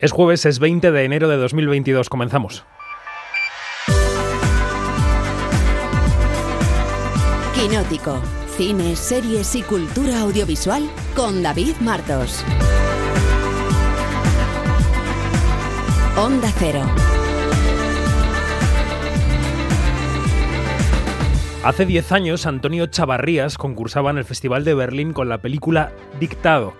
Es jueves, es 20 de enero de 2022. Comenzamos. Quinótico. Cine, series y cultura audiovisual con David Martos. Onda Cero. Hace 10 años, Antonio Chavarrías concursaba en el Festival de Berlín con la película Dictado.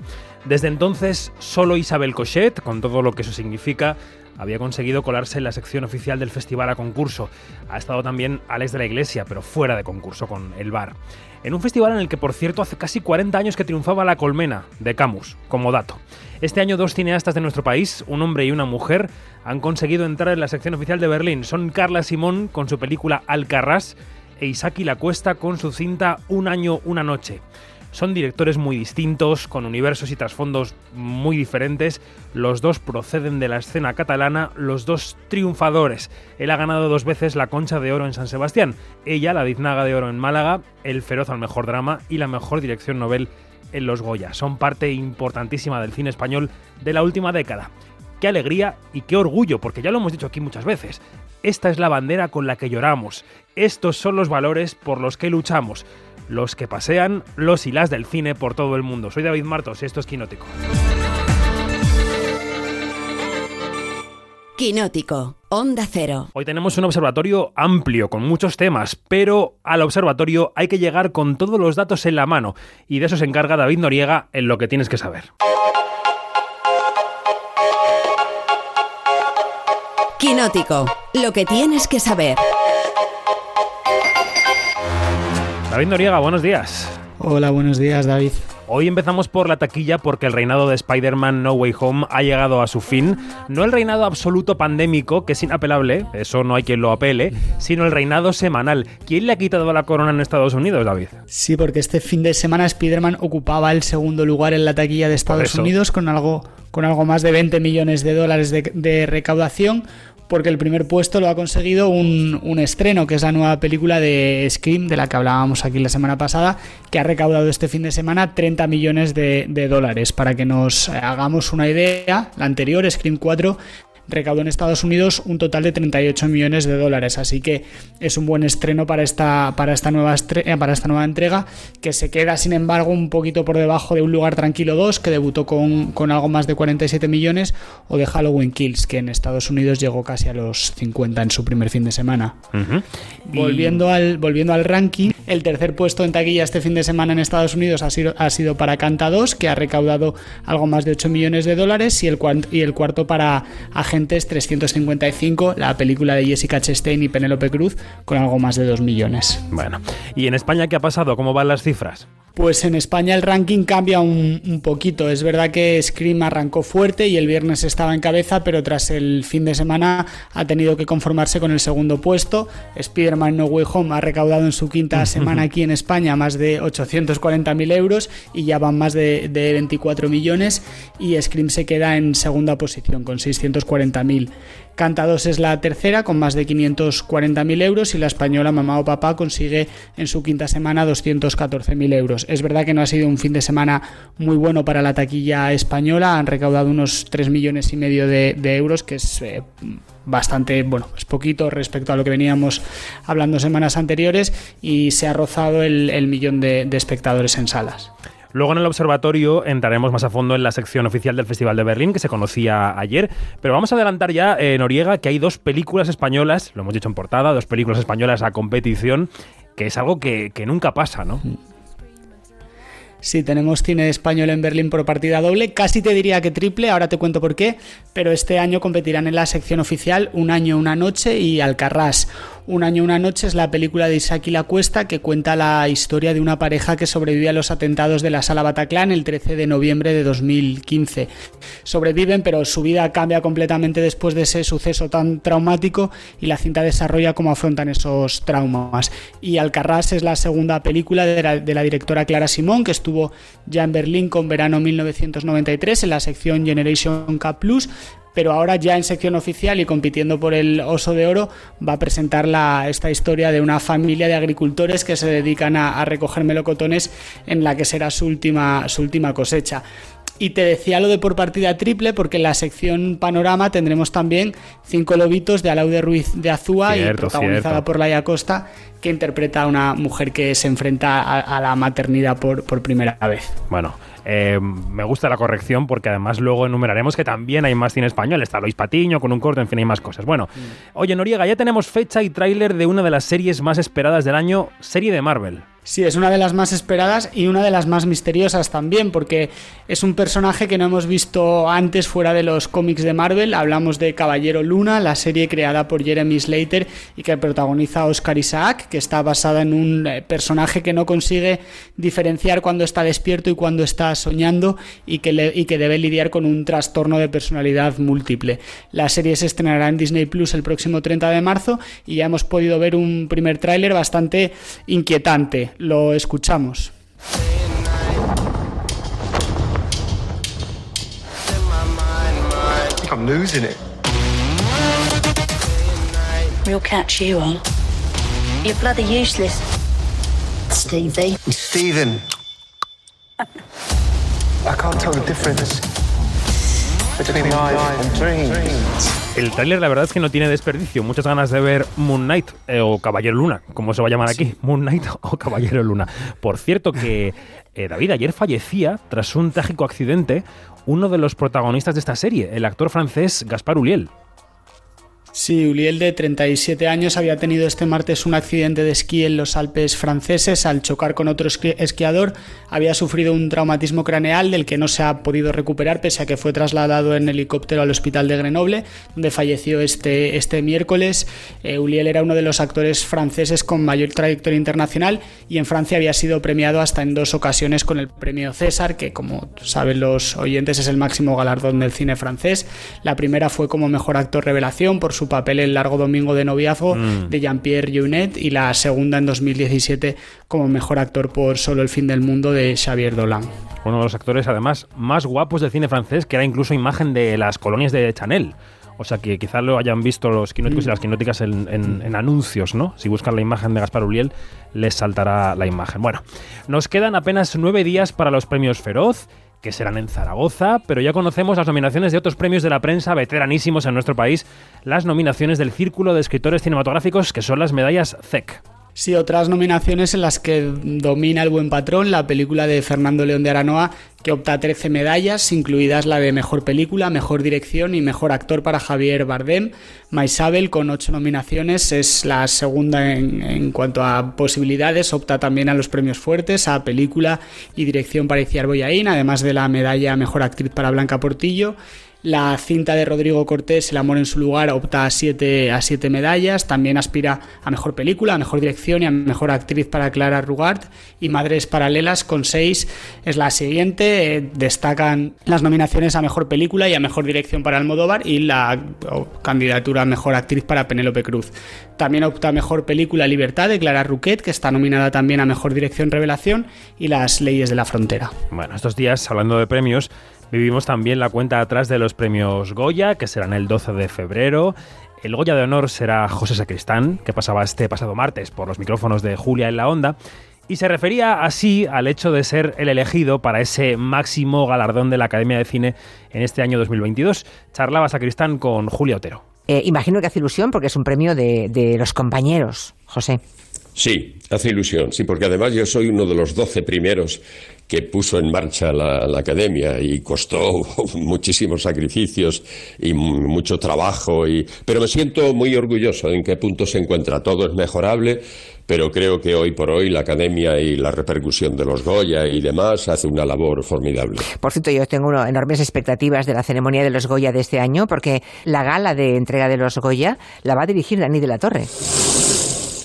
Desde entonces, solo Isabel Cochet, con todo lo que eso significa, había conseguido colarse en la sección oficial del festival a concurso. Ha estado también Alex de la Iglesia, pero fuera de concurso, con El Bar. En un festival en el que, por cierto, hace casi 40 años que triunfaba La Colmena, de Camus, como dato. Este año dos cineastas de nuestro país, un hombre y una mujer, han conseguido entrar en la sección oficial de Berlín. Son Carla Simón con su película Alcarrás e Isaki La Cuesta con su cinta Un año, una noche. Son directores muy distintos, con universos y trasfondos muy diferentes. Los dos proceden de la escena catalana, los dos triunfadores. Él ha ganado dos veces la Concha de Oro en San Sebastián, ella la Biznaga de Oro en Málaga, el Feroz al mejor drama y la mejor dirección novel en Los Goya. Son parte importantísima del cine español de la última década. Qué alegría y qué orgullo, porque ya lo hemos dicho aquí muchas veces. Esta es la bandera con la que lloramos. Estos son los valores por los que luchamos los que pasean los y las del cine por todo el mundo. Soy David Martos y esto es Quinótico. Quinótico, Onda Cero. Hoy tenemos un observatorio amplio, con muchos temas, pero al observatorio hay que llegar con todos los datos en la mano, y de eso se encarga David Noriega en lo que tienes que saber. Quinótico, lo que tienes que saber. David Noriega, buenos días. Hola, buenos días, David. Hoy empezamos por la taquilla porque el reinado de Spider-Man No Way Home ha llegado a su fin. No el reinado absoluto pandémico, que es inapelable, eso no hay quien lo apele, sino el reinado semanal. ¿Quién le ha quitado la corona en Estados Unidos, David? Sí, porque este fin de semana Spider-Man ocupaba el segundo lugar en la taquilla de Estados Unidos con algo, con algo más de 20 millones de dólares de, de recaudación porque el primer puesto lo ha conseguido un, estreno, que es la nueva película de Scream, de la que hablábamos aquí la semana pasada, que ha recaudado este fin de semana 30 millones de, de dólares. Para que nos hagamos una idea, la anterior, Scream 4, recaudó en Estados Unidos un total de 38 millones de dólares. Así que es un buen estreno para esta, para esta, nueva, eh, para esta nueva entrega, que se queda sin embargo un poquito por debajo de Un Lugar Tranquilo 2, que debutó con, algo más de 47 millones, o de Halloween Kills, que en Estados Unidos llegó casi a los 50 en su primer fin de semana. volviendo, al, volviendo al ranking, el tercer puesto en taquilla este fin de semana en Estados Unidos ha sido, ha sido para Canta 2, que ha recaudado algo más de 8 millones de dólares, y el, y el cuarto para Agente 355, la película de Jessica Chastain y Penélope Cruz, con algo más de 2 millones. Bueno, ¿y en España qué ha pasado? ¿Cómo van las cifras? Pues en España el ranking cambia un, poquito. Es verdad que Scream arrancó fuerte y el viernes estaba en cabeza, pero tras el fin de semana ha tenido que conformarse con el segundo puesto. Spider-Man No Way Home ha recaudado en su quinta semana aquí en España más de 840.000 euros y ya van más de, de 24 millones. Y Scream se queda en segunda posición con 640 Canta Cantados es la tercera con más de 540.000 euros y la española Mamá o Papá consigue en su quinta semana 214.000 euros. Es verdad que no ha sido un fin de semana muy bueno para la taquilla española, han recaudado unos 3 millones y medio de, euros, que es... Eh, bastante, bueno, es poquito respecto a lo que veníamos hablando semanas anteriores y se ha rozado el, millón de espectadores en salas. Luego en el observatorio entraremos más a fondo en la sección oficial del Festival de Berlín, que se conocía ayer. Pero vamos a adelantar ya, eh, Noriega, que hay dos películas españolas, lo hemos dicho en portada, dos películas españolas a competición, que es algo que, que nunca pasa, ¿no? Sí, tenemos cine español en Berlín por partida doble, casi te diría que triple, ahora te cuento por qué, pero este año competirán en la sección oficial Un año, una noche y Alcarrás. Un año, una noche es la película de Isaki La Cuesta que cuenta la historia de una pareja que sobrevive a los atentados de la Sala Bataclan el 13 de noviembre de 2015. Sobreviven, pero su vida cambia completamente después de ese suceso tan traumático y la cinta desarrolla cómo afrontan esos traumas. Y Alcarrás es la segunda película de la, de la directora Clara Simón, que estuvo ya en Berlín con verano 1993 en la sección Generation K Plus, pero ahora ya en sección oficial y compitiendo por el Oso de Oro va a presentar la, esta historia de una familia de agricultores que se dedican a, recoger melocotones en la que será su última, su última cosecha Y te decía lo de por partida triple, porque en la sección Panorama tendremos también Cinco Lobitos de Alaude Ruiz de Azúa y protagonizada por Laia Costa, que interpreta a una mujer que se enfrenta a, la maternidad por, por primera vez. Bueno, eh, me gusta la corrección porque además luego enumeraremos que también hay más cine español. Está Luis Patiño con un corto, en fin, hay más cosas. Bueno, mm. oye Noriega, ya tenemos fecha y tráiler de una de las series más esperadas del año, serie de Marvel. Sí, es una de las más esperadas y una de las más misteriosas también, porque es un personaje que no hemos visto antes fuera de los cómics de Marvel. Hablamos de Caballero Luna, la serie creada por Jeremy Slater y que protagoniza Oscar Isaac, que está basada en un eh, personaje que no consigue diferenciar cuando está despierto y cuando está soñando y que, y que debe lidiar con un trastorno de personalidad múltiple. La serie se estrenará en Disney Plus el próximo 30 de marzo y ya hemos podido ver un primer tráiler bastante inquietante lo escuchamos. I'm losing it. We'll catch you on. You're bloody useless. Stevie. Steven. I can't tell the difference El tráiler la verdad es que no tiene desperdicio. Muchas ganas de ver Moon Knight eh, o Caballero Luna, como se va a llamar aquí. Moon Knight o Caballero Luna. Por cierto que eh, David ayer fallecía tras un trágico accidente uno de los protagonistas de esta serie, el actor francés Gaspar Uliel. Sí, Uliel, de 37 años, había tenido este martes un accidente de esquí en los Alpes franceses. Al chocar con otro esquiador, había sufrido un traumatismo craneal del que no se ha podido recuperar, pese a que fue trasladado en helicóptero al hospital de Grenoble, donde falleció este, este miércoles. Eh, era uno de los actores franceses con mayor trayectoria internacional y en Francia había sido premiado hasta en dos ocasiones con el premio César, que, como saben los oyentes, es el máximo galardón del cine francés. La primera fue como mejor actor revelación por su papel en Largo Domingo de Noviazgo mm. de Jean-Pierre Jeunet y la segunda en 2017 como mejor actor por Solo el fin del mundo de Xavier Dolan. Uno de los actores además más guapos del cine francés que era incluso imagen de las colonias de Chanel. O sea que quizás lo hayan visto los quinóticos y las quinóticas en, en, anuncios, ¿no? Si buscan la imagen de Gaspar Uriel, les saltará la imagen. Bueno, nos quedan apenas nueve días para los premios Feroz que serán en Zaragoza, pero ya conocemos las nominaciones de otros premios de la prensa veteranísimos en nuestro país, las nominaciones del Círculo de Escritores Cinematográficos, que son las medallas CEC. Sí, otras nominaciones en las que domina El Buen Patrón, la película de Fernando León de Aranoa, que opta a 13 medallas, incluidas la de Mejor Película, Mejor Dirección y Mejor Actor para Javier Bardem. Maisabel, con 8 nominaciones, es la segunda en, en, cuanto a posibilidades, opta también a los premios fuertes, a Película y Dirección para Iciar Boyaín, además de la medalla Mejor Actriz para Blanca Portillo. La cinta de Rodrigo Cortés, El amor en su lugar, opta a siete, a siete medallas. También aspira a mejor película, a mejor dirección y a mejor actriz para Clara Rugart. Y Madres Paralelas, con seis, es la siguiente. Eh, destacan las nominaciones a mejor película y a mejor dirección para Almodóvar y la candidatura a mejor actriz para Penélope Cruz. También opta a mejor película Libertad de Clara Ruquet, que está nominada también a mejor dirección Revelación y Las leyes de la frontera. Bueno, estos días, hablando de premios, Vivimos también la cuenta atrás de los premios Goya, que serán el 12 de febrero. El Goya de honor será José Sacristán, que pasaba este pasado martes por los micrófonos de Julia en la Onda. Y se refería así al hecho de ser el elegido para ese máximo galardón de la Academia de Cine en este año 2022. Charlaba Sacristán con Julia Otero. Eh, imagino que hace ilusión porque es un premio de, de los compañeros, José. Sí, hace ilusión, sí, porque además yo soy uno de los doce primeros que puso en marcha la, academia y costó muchísimos sacrificios y mucho trabajo, y, pero me siento muy orgulloso en qué punto se encuentra. Todo es mejorable, pero creo que hoy por hoy la academia y la repercusión de los Goya y demás hace una labor formidable. Por cierto, yo tengo enormes expectativas de la ceremonia de los Goya de este año, porque la gala de entrega de los Goya la va a dirigir Dani de la Torre.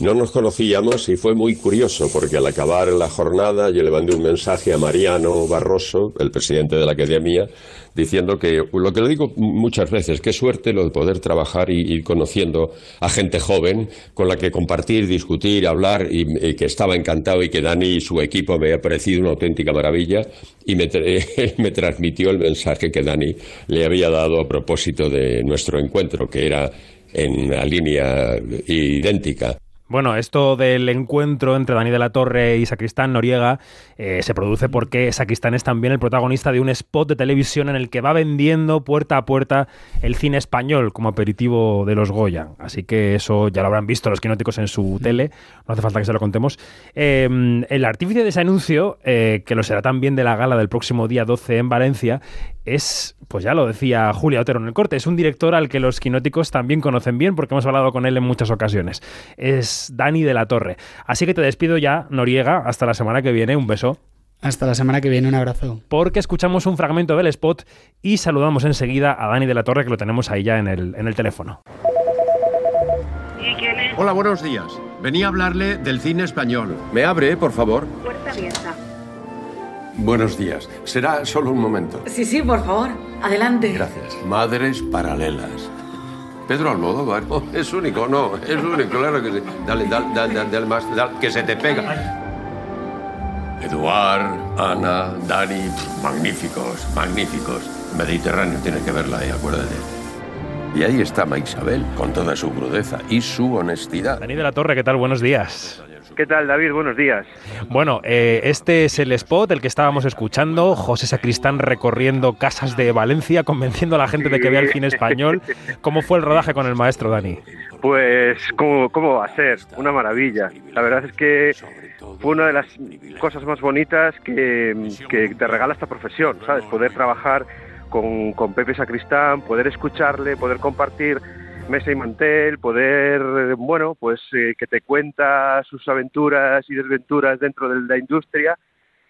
No nos conocíamos y fue muy curioso porque al acabar la jornada yo le mandé un mensaje a Mariano Barroso, el presidente de la Academia, diciendo que lo que le digo muchas veces, qué suerte lo de poder trabajar y ir conociendo a gente joven con la que compartir, discutir, hablar y, que estaba encantado y que Dani y su equipo me ha parecido una auténtica maravilla y me, me transmitió el mensaje que Dani le había dado a propósito de nuestro encuentro, que era en la línea idéntica. Bueno, esto del encuentro entre Dani de la Torre y Sacristán Noriega eh, se produce porque Sacristán es también el protagonista de un spot de televisión en el que va vendiendo puerta a puerta el cine español como aperitivo de los Goya. Así que eso ya lo habrán visto los quinóticos en su tele, no hace falta que se lo contemos. Em, el artífice de ese anuncio, eh, que lo será también de la gala del próximo día 12 en Valencia, es, pues ya lo decía Julia Otero en el corte, es un director al que los quinóticos también conocen bien porque hemos hablado con él en muchas ocasiones. Es Dani de la Torre. Así que te despido ya, Noriega, hasta la semana que viene. Un beso. Hasta la semana que viene, un abrazo. Porque escuchamos un fragmento del spot y saludamos enseguida a Dani de la Torre, que lo tenemos ahí ya en el, en el teléfono. Hola, buenos días. Venía a hablarle del cine español. ¿Me abre, por favor? Buenos días. Será solo un momento. Sí, sí, por favor. Adelante. Gracias. Madres paralelas. Pedro Almodóvar. Oh, es único, no, es único, claro que sí. Dale, dale, dale, dale más, dale, que se te pega. Eduard, Ana, Dani, magníficos, magníficos. Mediterráneo tiene que verla, eh, acuérdate. Y ahí está Ma Isabel, con toda su crudeza y su honestidad. Dani de la Torre, ¿qué tal? Buenos días. ¿Qué tal, David? Buenos días. Bueno, eh, este es el spot, el que estábamos escuchando. José Sacristán recorriendo casas de Valencia, convenciendo a la gente de que vea el cine español. ¿Cómo fue el rodaje con el maestro, Dani? Pues, ¿cómo, ¿cómo va a ser? Una maravilla. La verdad es que fue una de las cosas más bonitas que, que te regala esta profesión, ¿sabes? Poder trabajar con, con Pepe Sacristán, poder escucharle, poder compartir mesa y mantel, poder, eh, bueno, pues eh, que te cuenta sus aventuras y desventuras dentro de la industria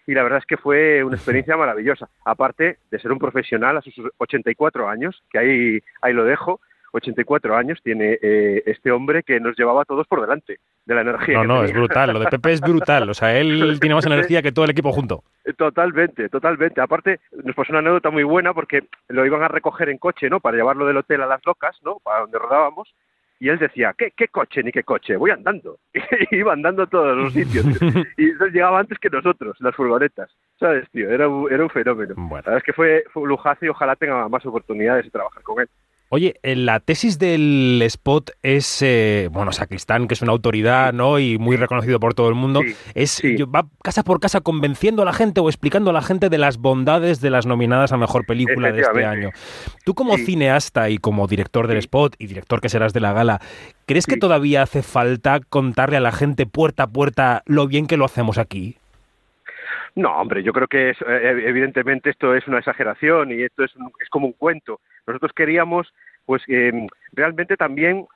y la verdad es que fue una experiencia maravillosa. Aparte de ser un profesional a sus 84 años, que ahí, ahí lo dejo, 84 años tiene eh, este hombre que nos llevaba a todos por delante de la energía. No, no, es brutal. Lo de Pepe es brutal. O sea, él tiene más energía que todo el equipo junto. Totalmente, totalmente. Aparte, nos pasó una anécdota muy buena porque lo iban a recoger en coche, ¿no? Para llevarlo del hotel a las locas, ¿no? Para donde rodábamos. Y él decía, ¿qué, qué coche ni qué coche? Voy andando. Y iba andando a todos los sitios. y entonces llegaba antes que nosotros, las furgonetas. ¿Sabes, tío? Era un, era un fenómeno. La verdad es que fue, fue un lujazo y ojalá tenga más oportunidades de trabajar con él. Oye, la tesis del spot es, eh, bueno, Sacristán, que es una autoridad, ¿no? Y muy reconocido por todo el mundo, es va casa por casa convenciendo a la gente o explicando a la gente de las bondades de las nominadas a mejor película de este año. Tú como cineasta y como director del spot y director que serás de la gala, ¿crees que todavía hace falta contarle a la gente puerta a puerta lo bien que lo hacemos aquí? No, hombre, yo creo que es, eh, evidentemente esto es una exageración y esto es, es como un cuento. Nosotros queríamos, pues, eh, realmente también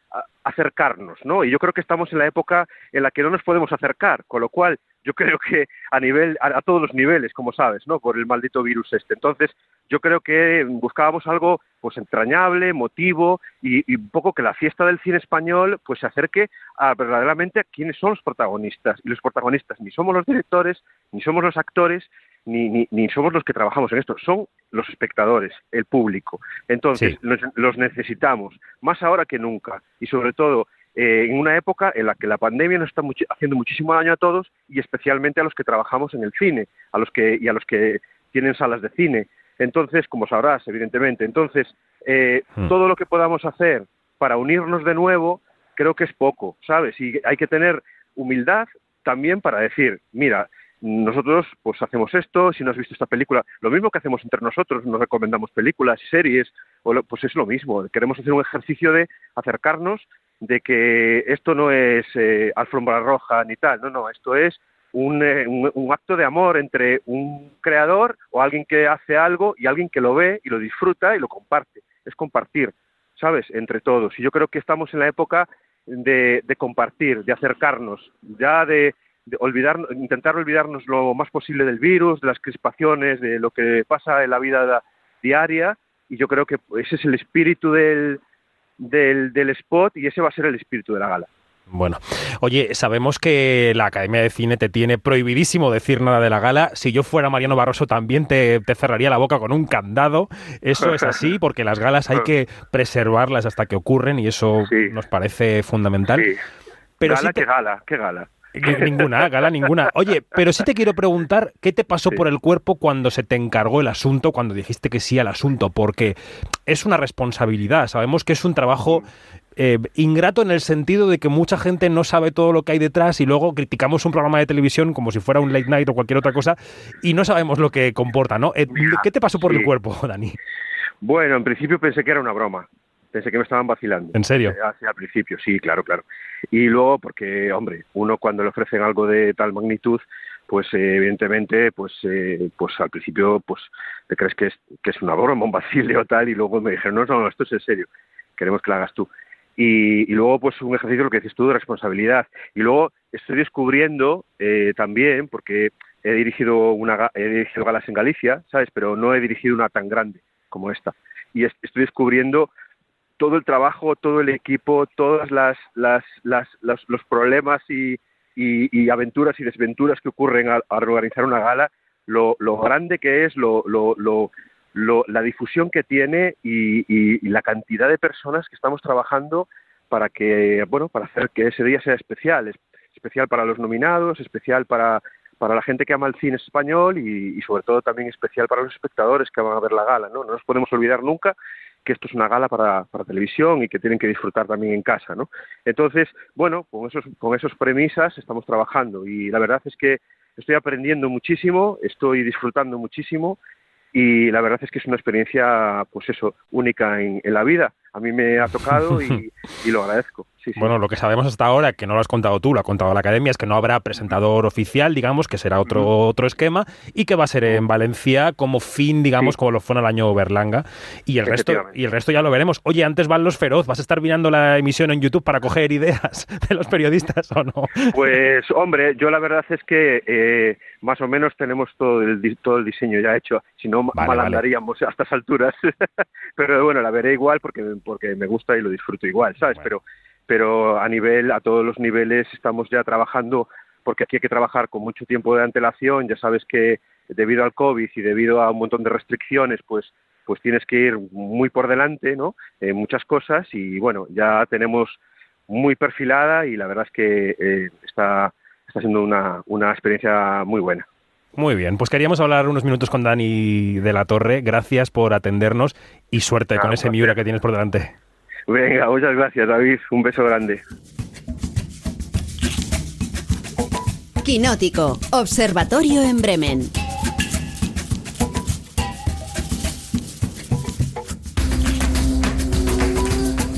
acercarnos, ¿no? Y yo creo que estamos en la época en la que no nos podemos acercar, con lo cual yo creo que a nivel, a, todos los niveles, como sabes, ¿no? Por el maldito virus este. Entonces, yo creo que buscábamos algo, pues, entrañable, emotivo y, un poco que la fiesta del cine español, pues, se acerque a verdaderamente a quiénes son los protagonistas. Y los protagonistas ni somos los directores, ni somos los actores, ni, ni, somos los que trabajamos en esto, son los espectadores, el público. Entonces, los, necesitamos, más ahora que nunca. Y sobre todo, eh, en una época en la que la pandemia nos está haciendo muchísimo daño a todos y especialmente a los que trabajamos en el cine, a los que y a los que tienen salas de cine. Entonces, como sabrás, evidentemente, entonces eh, hmm. todo lo que podamos hacer para unirnos de nuevo, creo que es poco, ¿sabes? Y hay que tener humildad también para decir, mira, nosotros pues hacemos esto, si no has visto esta película, lo mismo que hacemos entre nosotros, nos recomendamos películas y series, pues es lo mismo, queremos hacer un ejercicio de acercarnos, de que esto no es eh, alfombra roja ni tal, no, no, esto es un, eh, un, un, acto de amor entre un creador o alguien que hace algo y alguien que lo ve y lo disfruta y lo comparte, es compartir, ¿sabes?, entre todos. Y yo creo que estamos en la época de, de compartir, de acercarnos, ya de olvidar, intentar olvidarnos lo más posible del virus, de las crispaciones, de lo que pasa en la vida diaria, y yo creo que ese es el espíritu del, del, del spot y ese va a ser el espíritu de la gala. Bueno, oye, sabemos que la Academia de Cine te tiene prohibidísimo decir nada de la gala. Si yo fuera Mariano Barroso también te, cerraría la boca con un candado. Eso es así porque las galas hay que preservarlas hasta que ocurren y eso nos parece fundamental. Pero gala, qué gala, qué gala. Ninguna, gala ninguna. Oye, pero sí te quiero preguntar, ¿qué te pasó por el cuerpo cuando se te encargó el asunto, cuando dijiste que sí al asunto? Porque es una responsabilidad, sabemos que es un trabajo eh, ingrato en el sentido de que mucha gente no sabe todo lo que hay detrás y luego criticamos un programa de televisión como si fuera un late night o cualquier otra cosa y no sabemos lo que comporta, ¿no? Eh, ¿Qué te pasó por el cuerpo, Dani? Bueno, en principio pensé que era una broma. Pensé que me estaban vacilando. ¿En serio? Eh, al principio, sí, claro, claro. Y luego, porque, hombre, uno cuando le ofrecen algo de tal magnitud, pues evidentemente, pues, eh, pues al principio, pues te crees que es, que es una broma, un vacile o tal, y luego me dijeron, no, no, esto es en serio, queremos que lo hagas tú. Y, luego, pues un ejercicio, lo que dices tú, de responsabilidad. Y luego estoy descubriendo eh, también, porque he dirigido, una, he dirigido galas en Galicia, ¿sabes? Pero no he dirigido una tan grande como esta. Y estoy descubriendo todo el trabajo, todo el equipo, todas las, las, los problemas y, y, aventuras y desventuras que ocurren al, organizar una gala, lo, lo, grande que es, lo, lo, lo, la difusión que tiene y, y, la cantidad de personas que estamos trabajando para que, bueno, para hacer que ese día sea especial, especial para los nominados, especial para, para la gente que ama el cine español y, y, sobre todo también especial para los espectadores que van a ver la gala, ¿no? No nos podemos olvidar nunca que esto es una gala para, para televisión y que tienen que disfrutar también en casa, ¿no? Entonces, bueno, con esos, con esos premisas estamos trabajando y la verdad es que estoy aprendiendo muchísimo, estoy disfrutando muchísimo y la verdad es que es una experiencia, pues eso, única en, en la vida. A mí me ha tocado y, y lo agradezco. Bueno, lo que sabemos hasta ahora, que no lo has contado tú, lo ha contado la academia, es que no habrá presentador oficial, digamos, que será otro, otro esquema y que va a ser en Valencia como fin, digamos, como lo fue en el año Berlanga. Y el, resto, y el resto ya lo veremos. Oye, antes van los feroz, ¿vas a estar mirando la emisión en YouTube para coger ideas de los periodistas o no? Pues, hombre, yo la verdad es que eh, más o menos tenemos todo el, todo el diseño ya hecho, si no mal andaríamos a estas alturas. Pero bueno, la veré igual porque, porque me gusta y lo disfruto igual, ¿sabes? Pero pero a nivel, a todos los niveles estamos ya trabajando, porque aquí hay que trabajar con mucho tiempo de antelación, ya sabes que debido al COVID y debido a un montón de restricciones, pues pues tienes que ir muy por delante, ¿no? En muchas cosas y bueno, ya tenemos muy perfilada y la verdad es que eh, está, está siendo una, una experiencia muy buena. Muy bien, pues queríamos hablar unos minutos con Dani de la Torre. Gracias por atendernos y suerte con ese Miura que tienes por delante. Venga, muchas gracias David, un beso grande. Quinótico, Observatorio en Bremen.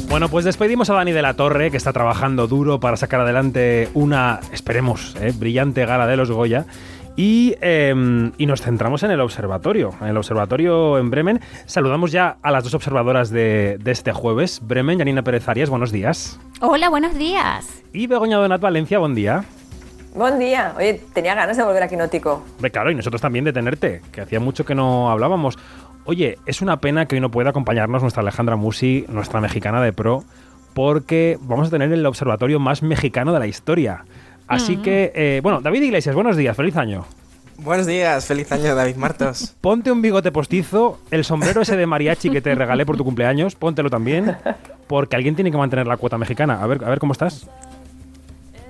Bueno, pues despedimos a Dani de la Torre, que está trabajando duro para sacar adelante una, esperemos, eh, brillante gala de los Goya. Em, y, nos centramos en el observatorio, en el observatorio en Bremen. Saludamos ya a las dos observadoras de, este jueves. Bremen, Janina Pérez Arias, buenos días. Hola, buenos días. Y Begoña Donat Valencia, buen día. Buen día. Oye, tenía ganas de volver a Quinótico. Claro, y nosotros también de tenerte, que hacía mucho que no hablábamos. Oye, es una pena que hoy no pueda acompañarnos nuestra Alejandra Musi, nuestra mexicana de pro, porque vamos a tener el observatorio más mexicano de la historia. Así mm. que, eh, bueno, David Iglesias, buenos días, feliz año. Buenos días, feliz año David Martos. Ponte un bigote postizo, el sombrero ese de mariachi que te regalé por tu cumpleaños, póntelo también, porque alguien tiene que mantener la cuota mexicana. A ver, a ver cómo estás.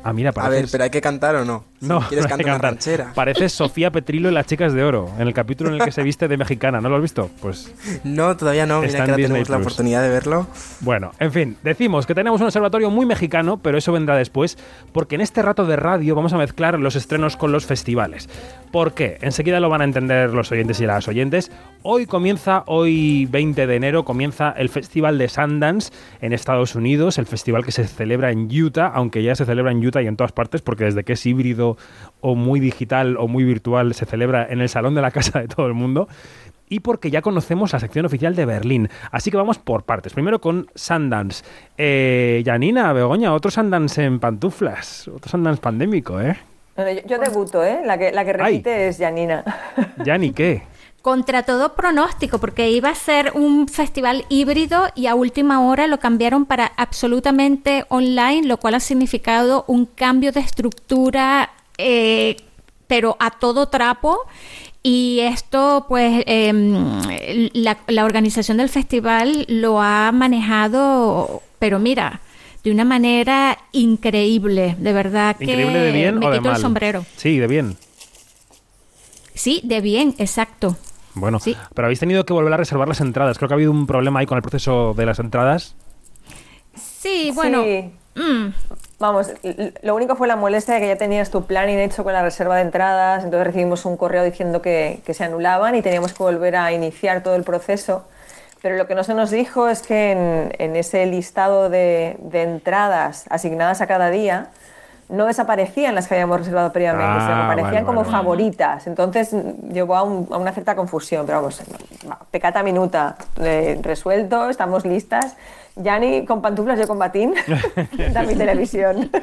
Ah, mira, A ver, pero hay que cantar o no. no, ¿Quieres cantar una ranchera? Pareces Sofía Petrilo en Las Chicas de Oro, en el capítulo en el que se viste de mexicana. ¿No lo has visto? Pues. No, todavía no. Mira que tenemos la oportunidad de verlo. Bueno, en fin, decimos que tenemos un observatorio muy mexicano, pero eso vendrá después, porque en este rato de radio vamos a mezclar los estrenos con los festivales. ¿Por qué? Enseguida lo van a entender los oyentes y las oyentes. Hoy comienza, hoy 20 de enero, comienza el Festival de Sundance en Estados Unidos, el festival que se celebra en Utah, aunque ya se celebra en Utah y en todas partes, porque desde que es híbrido o muy digital o muy virtual se celebra en el salón de la casa de todo el mundo y porque ya conocemos la sección oficial de Berlín. Así que vamos por partes. Primero con Sundance. Eh, Janina, Begoña, otro Sundance en pantuflas, otro Sundance pandémico, ¿eh? Yo, debuto, ¿eh? La que, la que repite es Janina. ¿Jani qué? Contra todo pronóstico, porque iba a ser un festival híbrido y a última hora lo cambiaron para absolutamente online, lo cual ha significado un cambio de estructura, eh, pero a todo trapo. Y esto, pues, em, la, la organización del festival lo ha manejado, pero mira, de una manera increíble, de verdad que ¿Increíble de bien me o de quito mal? el sombrero. Sí, de bien. Sí, de bien, exacto. Bueno, pero habéis tenido que volver a reservar las entradas. Creo que ha habido un problema ahí con el proceso de las entradas. Sí, bueno. Sí. mm, Vamos, lo único fue la molestia de que ya tenías tu planning hecho con la reserva de entradas, entonces recibimos un correo diciendo que, que se anulaban y teníamos que volver a iniciar todo el proceso. Pero lo que no se nos dijo es que en, en ese listado de, de entradas asignadas a cada día no desaparecían las que habíamos reservado previamente, Ah, sino que aparecían vale, como vale, vale. favoritas. Entonces llevó a, un- a una cierta confusión, pero vamos, va, pecata minuta, eh, resuelto, estamos listas. Yani con pantuflas, yo con batín, da mi televisión.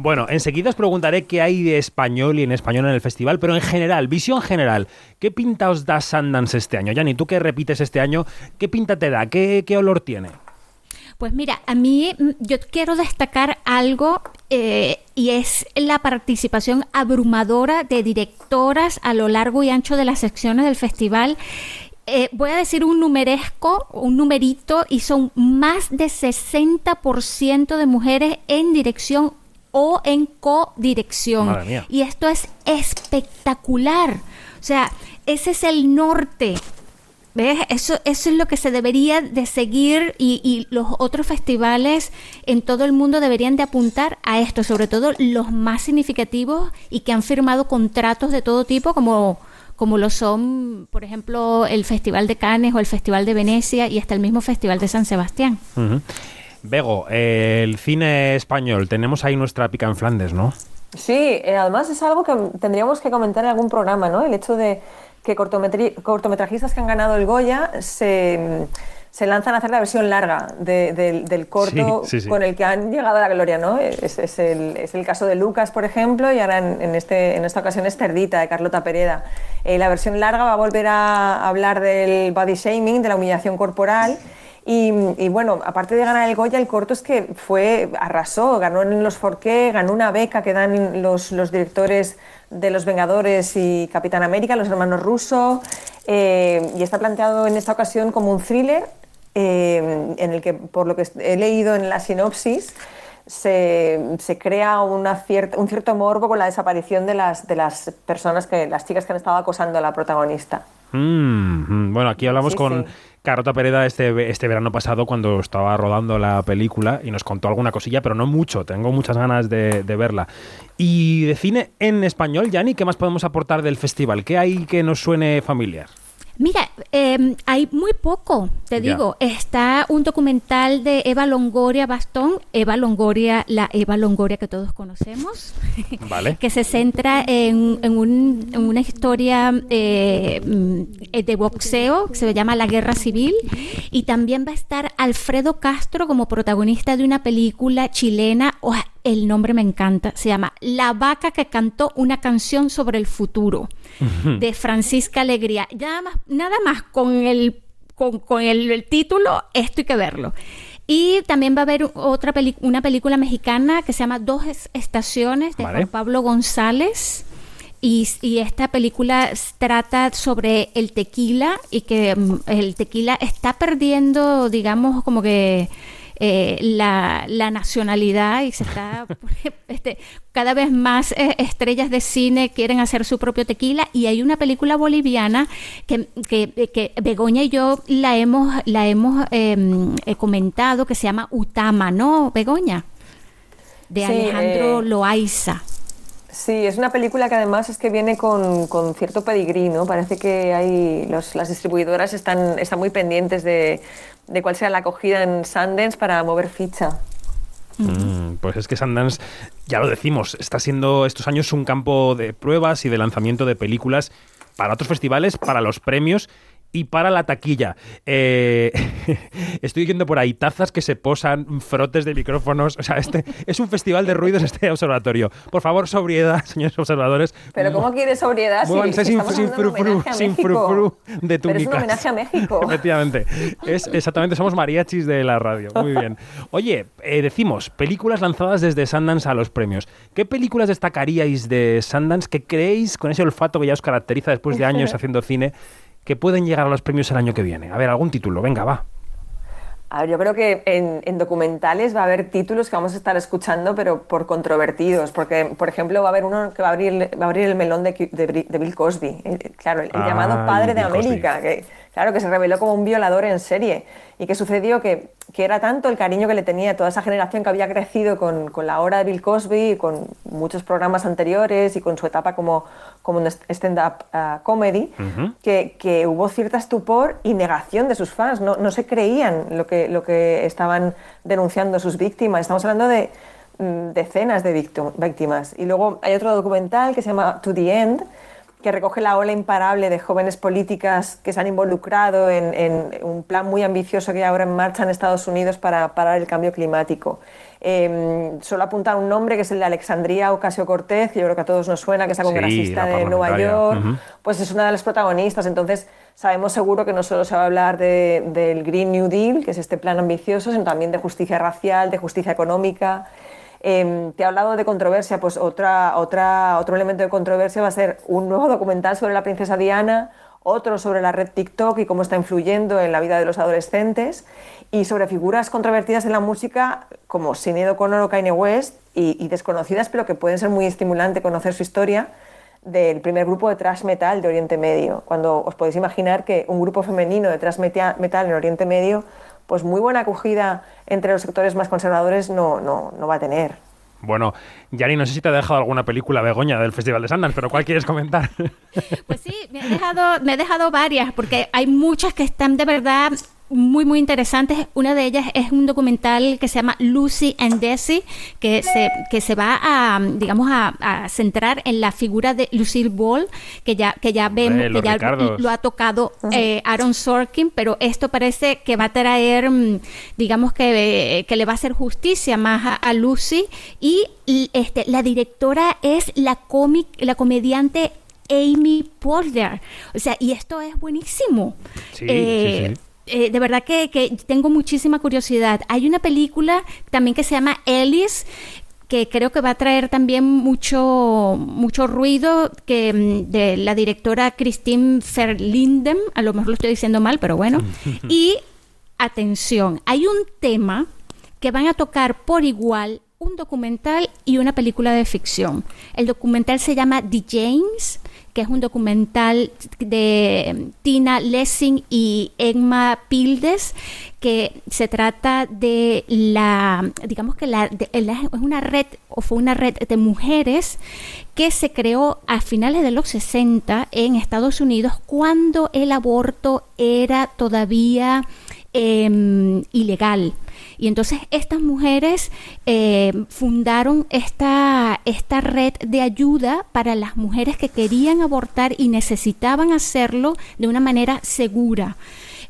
Bueno, enseguida os preguntaré qué hay de español y en español en el festival, pero en general, visión general, ¿qué pinta os da Sundance este año? Yani, tú que repites este año, ¿qué pinta te da? ¿Qué, qué olor tiene? Pues mira, a mí mm, yo quiero destacar algo eh, y es la participación abrumadora de directoras a lo largo y ancho de las secciones del festival. Eh, voy a decir un numeresco, un numerito, y son más de 60% de mujeres en dirección o en codirección. Y esto es espectacular. O sea, ese es el norte. ¿Ves? Eso, eso es lo que se debería de seguir y, y los otros festivales en todo el mundo deberían de apuntar a esto, sobre todo los más significativos y que han firmado contratos de todo tipo como, como lo son, por ejemplo, el Festival de Cannes o el Festival de Venecia y hasta el mismo Festival de San Sebastián. Bego, eh, el cine español, tenemos ahí nuestra pica en Flandes, ¿no? Sí, eh, además es algo que tendríamos que comentar en algún programa, ¿no? El hecho de que cortometrajistas que han ganado el Goya se, se lanzan a hacer la versión larga de- del- del corto Sí, sí, sí. con el que han llegado a la gloria, ¿no? Es, es el, es el caso de Lucas, por ejemplo, y ahora en, en este, en esta ocasión es Cerdita, de Carlota Pereda. Eh, la versión larga va a volver a hablar del body shaming, de la humillación corporal. Y, y bueno, aparte de ganar el Goya, el corto es que fue, arrasó, ganó en los Forqué, ganó una beca que dan los, los directores de Los Vengadores y Capitán América, los hermanos Russo, eh, y está planteado en esta ocasión como un thriller eh, en el que, por lo que he leído en la sinopsis, se, se crea una cierta, un cierto morbo con la desaparición de las, de las personas, que, las chicas que han estado acosando a la protagonista. Mm, mm. Bueno, aquí hablamos Sí, con sí. Carota Pereda este, este verano pasado cuando estaba rodando la película y nos contó alguna cosilla, pero no mucho. Tengo muchas ganas de, de verla. Y de cine en español, Yanni, ¿qué más podemos aportar del festival? ¿Qué hay que nos suene familiar? Mira, eh, hay muy poco, te digo. Está un documental de Eva Longoria Bastón, Eva Longoria, la Eva Longoria que todos conocemos, Vale. que se centra en, en un- en una historia eh, mm, de boxeo que se llama La Guerra Civil. Y también va a estar Alfredo Castro como protagonista de una película chilena. ¡Oh, el nombre me encanta. Se llama La vaca que cantó una canción sobre el futuro de Francisca Alegría. Nada más, nada más con el con, con el, el título, esto hay que verlo. Y también va a haber otra una película mexicana que se llama Dos es- estaciones de Vale. Juan Pablo González. Y, y esta película trata sobre el tequila y que mm, el tequila está perdiendo, digamos, como que eh, la, la nacionalidad y se está este, cada vez más eh, estrellas de cine quieren hacer su propio tequila y hay una película boliviana que, que, que Begoña y yo la hemos la hemos em, eh, comentado que se llama Utama, ¿no, Begoña? De Sí, Alejandro Loaiza. Sí, es una película que además es que viene con, con cierto pedigrí, ¿no? Parece que hay los- las distribuidoras están, están muy pendientes de, de cuál sea la acogida en Sundance para mover ficha. Mm, pues es que Sundance, ya lo decimos, está siendo estos años un campo de pruebas y de lanzamiento de películas para otros festivales, para los premios y para la taquilla. Eh, estoy viendo por ahí tazas que se posan, frotes de micrófonos. O sea, este es un festival de ruidos este observatorio. Por favor, sobriedad, señores observadores. Pero ¿cómo quieres sobriedad si, sin, sin frufru, sin frufru de Pero es un túnicas. homenaje a México. Efectivamente. Es exactamente, somos mariachis de la radio. Muy bien. Oye, eh, decimos, películas lanzadas desde Sundance a los premios. ¿Qué películas destacaríais de Sundance que creéis, con ese olfato que ya os caracteriza después de años haciendo cine, que pueden llegar a los premios el año que viene? A ver, algún título, venga, va. A ver, yo creo que en, documentales va a haber títulos que vamos a estar escuchando, pero por controvertidos, porque, por ejemplo, va a haber uno que va a abrir, va a abrir el melón de, Bill Cosby, claro, el, llamado padre de América, que, claro, que se reveló como un violador en serie. ¿Y qué sucedió? Que, que, era tanto el cariño que le tenía toda esa generación que había crecido con, con la hora de Bill Cosby, con muchos programas anteriores y con su etapa como, como un stand-up uh, comedy, que, que, hubo cierta estupor y negación de sus fans. No, no se creían lo que, lo que estaban denunciando sus víctimas. Estamos hablando de mm, decenas de víctimas. Y luego hay otro documental que se llama To the End, que recoge la ola imparable de jóvenes políticas que se han involucrado en, un plan muy ambicioso que hay ahora en marcha en Estados Unidos para parar el cambio climático. Eh, solo apuntar un nombre que es el de Alexandria Ocasio Cortez, que yo creo que a todos nos suena, que es la congresista de Nueva York, pues es una de las protagonistas. Entonces, sabemos seguro que no solo se va a hablar del Green New Deal, que es este plan ambicioso, sino también de justicia racial, de justicia económica. Em, te he hablado de controversia, pues otra, otra, otro elemento de controversia va a ser un nuevo documental sobre la princesa Diana, otro sobre la red TikTok y cómo está influyendo en la vida de los adolescentes, y sobre figuras controvertidas en la música como Sinead O'Connor o Kanye West, y, desconocidas, pero que pueden ser muy estimulante conocer su historia, del primer grupo de thrash metal de Oriente Medio. Cuando os podéis imaginar que un grupo femenino de thrash metal en Oriente Medio pues muy buena acogida entre los sectores más conservadores no, no, no va a tener. Bueno, Yari, no sé si te ha dejado alguna película Begoña del Festival de Sundance, pero ¿cuál quieres comentar? Pues sí, me he dejado, me he dejado varias, porque hay muchas que están de verdad muy, muy interesantes. Una de ellas es un documental que se llama Lucy and Desi, que se, que se va a, digamos, a, centrar en la figura de Lucille Ball, que ya, que ya vemos, que ya lo ha tocado eh, Aaron Sorkin, pero esto parece que va a traer, mm, digamos, que, que le va a hacer justicia más a, Lucy. Y, este, la directora es la, cómic, la comediante Amy Poehler. O sea, y esto es buenísimo. sí, eh, sí. Eh, de verdad que, tengo muchísima curiosidad. Hay una película también que se llama Ellis que creo que va a traer también mucho, mucho ruido que mm, de la directora Christine Verlinden, a lo mejor lo estoy diciendo mal, pero bueno. y atención, hay un tema que van a tocar por igual un documental y una película de ficción. El documental se llama The James que es un documental de Tina Lessing y Emma Pildes, que se trata de la, digamos que la, es una red, o fue una red de mujeres que se creó a finales de los 60 en Estados Unidos cuando el aborto era todavía em, ilegal. Y entonces estas mujeres eh, fundaron esta, esta red de ayuda para las mujeres que querían abortar y necesitaban hacerlo de una manera segura.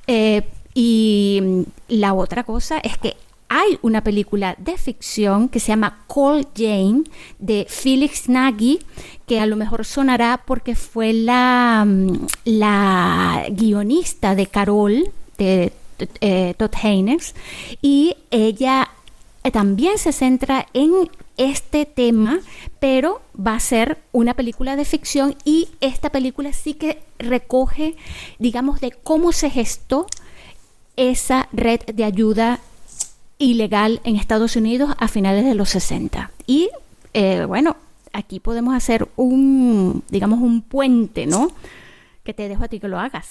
Eh, y la otra cosa es que hay una película de ficción que se llama Call Jane de Felix Nagy, que a lo mejor sonará porque fue la, mm, la guionista de Carol, de eh, Todd Haynes, y ella eh, también se centra en este tema, pero va a ser una película de ficción y esta película sí que recoge, digamos, de cómo se gestó esa red de ayuda ilegal en Estados Unidos a finales de los 60. Y eh, bueno, aquí podemos hacer un, digamos, un puente, ¿no? Que te dejo a ti que lo hagas.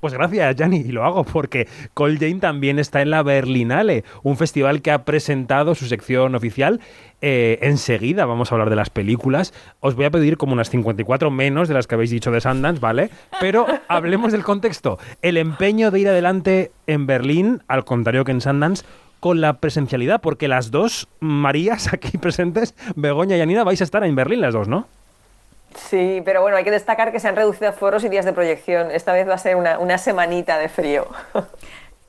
Pues gracias, Yanni, y lo hago porque Cold Jane también está en la Berlinale, un festival que ha presentado su sección oficial. Eh, enseguida vamos a hablar de las películas. Os voy a pedir como unas 54 menos de las que habéis dicho de Sundance, ¿vale? Pero hablemos del contexto. El empeño de ir adelante en Berlín, al contrario que en Sundance, con la presencialidad, porque las dos Marías aquí presentes, Begoña y Anina, vais a estar en Berlín las dos, ¿no? Sí, pero bueno, hay que destacar que se han reducido foros y días de proyección. Esta vez va a ser una, una semanita de frío.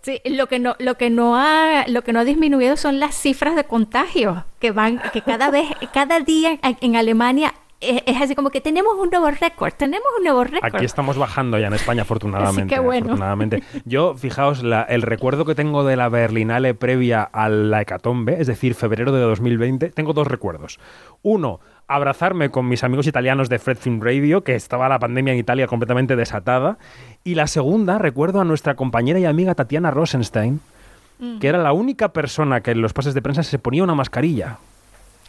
Sí, lo que no, lo que no ha, lo que no ha disminuido son las cifras de contagio que van, que cada vez, cada día en Alemania es, así como que tenemos un nuevo récord, tenemos un nuevo récord. Aquí estamos bajando ya en España, afortunadamente. Así bueno. afortunadamente. Yo, fijaos, el recuerdo que tengo de la Berlinale previa a la hecatombe, es decir, febrero de 2020, tengo dos recuerdos. Uno, abrazarme con mis amigos italianos de Fred Film Radio, que estaba la pandemia en Italia completamente desatada. Y la segunda, recuerdo a nuestra compañera y amiga Tatiana Rosenstein, que era la única persona que en los pases de prensa se ponía una mascarilla.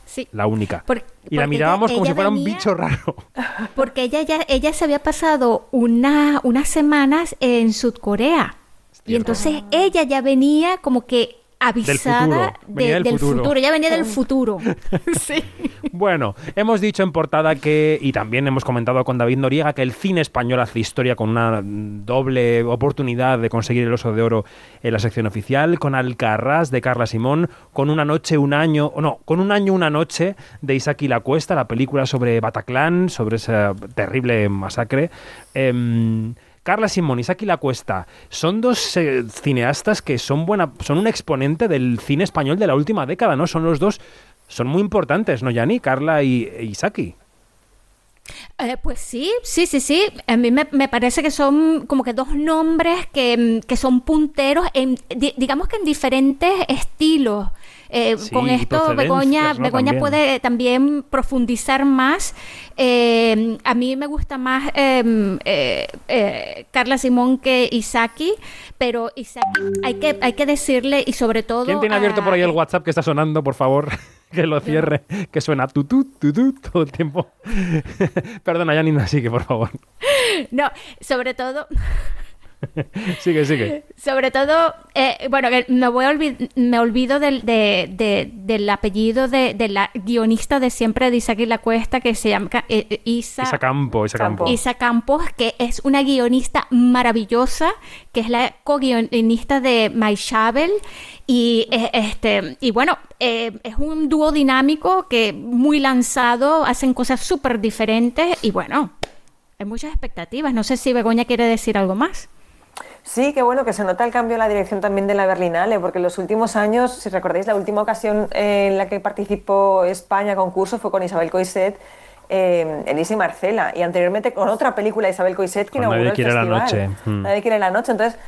Sí. La única. y la mirábamos como si fuera un bicho raro. Porque ella ya ella se había pasado una, unas semanas en Sudcorea. Y entonces ella ya venía como que avisada del, futuro. ya venía del futuro. sí. Bueno, hemos dicho en portada que, y también hemos comentado con David Noriega, que el cine español hace historia con una doble oportunidad de conseguir el oso de oro en la sección oficial, con Alcarrás de Carla Simón, con Una noche, un año, o no, con Un año, una noche de Isaac y la Cuesta, la película sobre Bataclan, sobre esa terrible masacre. Em, Carla Simón y Saki La Cuesta son dos eh, cineastas que son buena, son un exponente del cine español de la última década, ¿no? Son los dos, son muy importantes, ¿no, Yani? Carla y, Isaki. Eh, pues sí, sí, sí, sí. A mí me, parece que son como que dos nombres que, que son punteros, en, digamos que en diferentes estilos. Eh, con esto Begoña, Begoña puede también profundizar más. Eh, a mí me gusta más em, eh, Carla Simón que Isaki, pero Isaki hay que, hay que decirle y sobre todo... ¿Quién tiene abierto por ahí el WhatsApp que está sonando, por favor? que lo cierre, que suena tutut, tutut todo el tiempo. Perdona, Janina, sigue, por favor. No, sobre todo... sigue, sigue. Sobre todo, eh, bueno, me, voy a me olvido del, del apellido de, la guionista de siempre de Isaac y la Cuesta, que se llama eh, eh, Isa, Isa Campo, Isa Campos. Isa Campos, que es una guionista maravillosa, que es la co-guionista de My Shovel. Y, este, y bueno, es un dúo dinámico que muy lanzado, hacen cosas súper diferentes y bueno, hay muchas expectativas. No sé si Begoña quiere decir algo más. Sí, qué bueno que se nota el cambio en la dirección también de la Berlinale, porque en los últimos años, si recordáis, la última ocasión en la que participó España concurso fue con Isabel Coiset, eh, Elisa y Marcela, y anteriormente con otra película de Isabel Coiset que inauguró Nadie quiere la noche. Mm. Nadie quiere la noche. Entonces,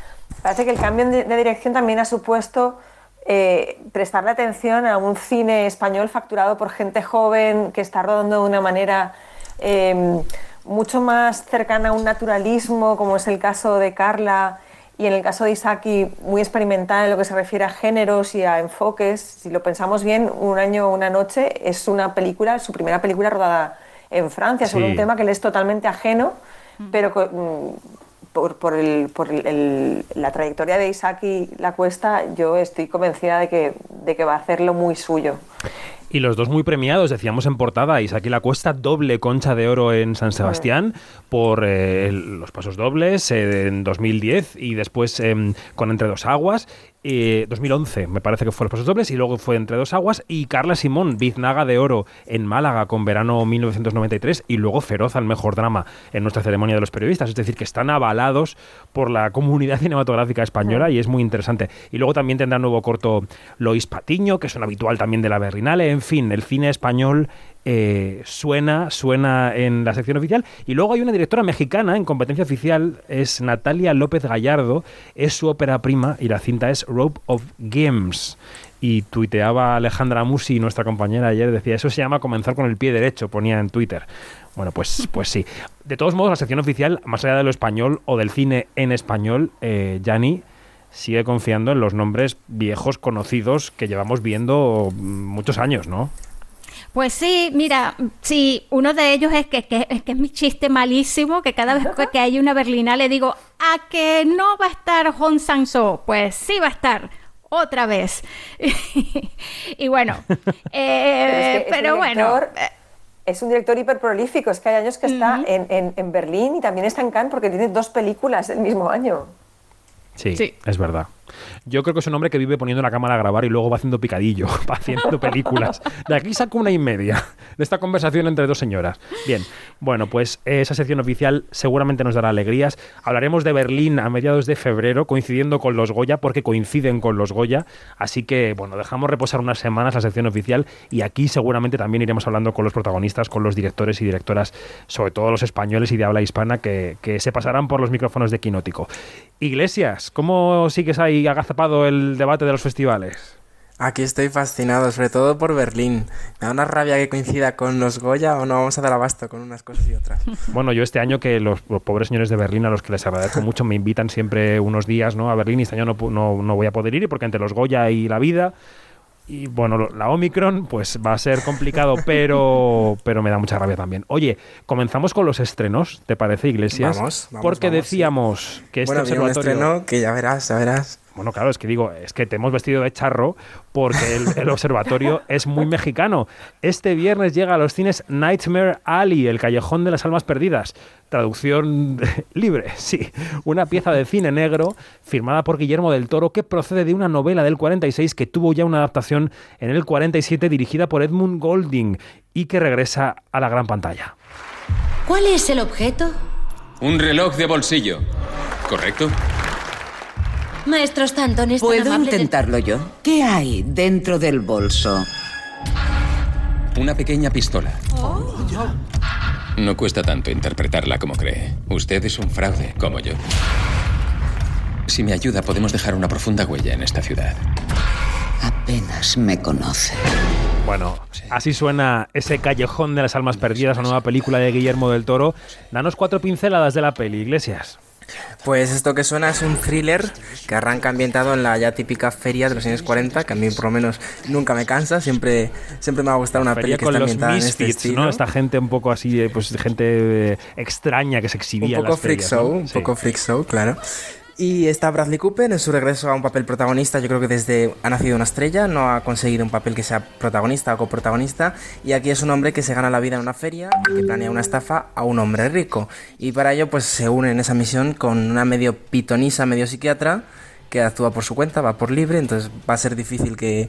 parece que el cambio de, dirección también ha supuesto eh, prestarle atención a un cine español facturado por gente joven que está rodando de una manera... Eh, mucho más cercana a un naturalismo, como es el caso de Carla y en el caso de Isaki, muy experimental en lo que se refiere a géneros y a enfoques. Si lo pensamos bien, Un año una noche es una película, su primera película rodada en Francia, sobre un tema que le es totalmente ajeno, pero mm, por, por, el, por la trayectoria de Isaki La Cuesta, yo estoy convencida de que, de que va a hacerlo muy suyo. Y los dos muy premiados, decíamos en portada, Isaac y la Cuesta, doble concha de oro en San Sebastián por eh, los pasos dobles eh, en 2010 y después em, con Entre dos aguas. 2011 me parece que fue los pasos dobles y luego fue Entre dos aguas y Carla Simón, biznaga de oro en Málaga con verano 1993 y luego Feroz al mejor drama en nuestra ceremonia de los periodistas. Es decir, que están avalados por la comunidad cinematográfica española y es muy interesante. Y luego también tendrá nuevo corto Lois Patiño, que es un habitual también de la Berlinale. En fin, el cine español eh, suena, suena en la sección oficial. Y luego hay una directora mexicana en competencia oficial, es Natalia López Gallardo, es su ópera prima y la cinta es Rope of Games. Y tuiteaba Alejandra Musi, nuestra compañera ayer, decía, eso se llama comenzar con el pie derecho, ponía en Twitter. Bueno, pues, pues sí. De todos modos, la sección oficial, más allá de lo español o del cine en español, eh, Yanni, sigue confiando en los nombres viejos conocidos que llevamos viendo muchos años, ¿no? Pues sí, mira, sí, uno de ellos es que, que, es mi chiste malísimo, que cada vez que hay una berlina le digo, ¿a que no va a estar Hong Sang-so? Pues sí va a estar, otra vez. y bueno, eh, pero, bueno... Eh, es un director hiper prolífico, es que hay años que está en, en, en, Berlín y también está en Cannes porque tiene dos películas el mismo año. Sí, sí, es verdad. Yo creo que es un hombre que vive poniendo la cámara a grabar y luego va haciendo picadillo, va haciendo películas. De aquí saco una y media de esta conversación entre dos señoras. Bien, bueno, pues esa sección oficial seguramente nos dará alegrías. Hablaremos de Berlín a mediados de febrero, coincidiendo con los Goya, porque coinciden con los Goya. Así que, bueno, dejamos reposar unas semanas la sección oficial y aquí seguramente también iremos hablando con los protagonistas, con los directores y directoras, sobre todo los españoles y de habla hispana, que, se pasarán por los micrófonos de Quinótico. Iglesias, ¿cómo sigues ahí agazapado el debate de los festivales? Aquí estoy fascinado, sobre todo por Berlín. Me da una rabia que coincida con los Goya o no vamos a dar abasto con unas cosas y otras. Bueno, yo este año que los, pobres señores de Berlín, a los que les agradezco mucho, me invitan siempre unos días ¿no? a Berlín y este año no, no, no voy a poder ir porque entre los Goya y la vida y bueno, la Omicron pues va a ser complicado, pero, pero me da mucha rabia también. Oye, comenzamos con los estrenos, ¿te parece, Iglesias? Vamos, vamos Porque decíamos que este bueno, observatorio... Un estreno que ya verás, ya verás. Bueno, claro, es que digo, es que te hemos vestido de charro porque el, observatorio es muy mexicano. Este viernes llega a los cines Nightmare Alley, el callejón de las almas perdidas. Traducción libre, sí. Una pieza de cine negro firmada por Guillermo del Toro que procede de una novela del 46 que tuvo ya una adaptación en el 47 dirigida por Edmund Golding y que regresa a la gran pantalla. ¿Cuál es el objeto? Un reloj de bolsillo, ¿correcto? Maestro Stanton, ¿es ¿Puedo intentarlo yo? ¿Qué hay dentro del bolso? Una pequeña pistola. Oh. No cuesta tanto interpretarla como cree. Usted es un fraude, como yo. Si me ayuda, podemos dejar una profunda huella en esta ciudad. Apenas me conoce. Bueno, así suena ese callejón de las almas perdidas, la nueva película de Guillermo del Toro. Danos cuatro pinceladas de la peli, Iglesias. Pues esto que suena es un thriller que arranca ambientado en la ya típica feria de los años 40, que a mí por lo menos nunca me cansa, siempre, siempre me ha gustado una peli que está ambientada en este estilo. ¿no? Esta gente un poco así, eh, pues gente eh, extraña que se exhibía un poco en freak show, un poco freak show, claro. Y está Bradley Cooper en su regreso a un papel protagonista. Yo creo que desde ha nacido una estrella, no ha conseguido un papel que sea protagonista o coprotagonista. Y aquí es un hombre que se gana la vida en una feria y que planea una estafa a un hombre rico. Y para ello, pues se une en esa misión con una medio pitonisa, medio psiquiatra que actúa por su cuenta, va por libre, entonces va a ser difícil que,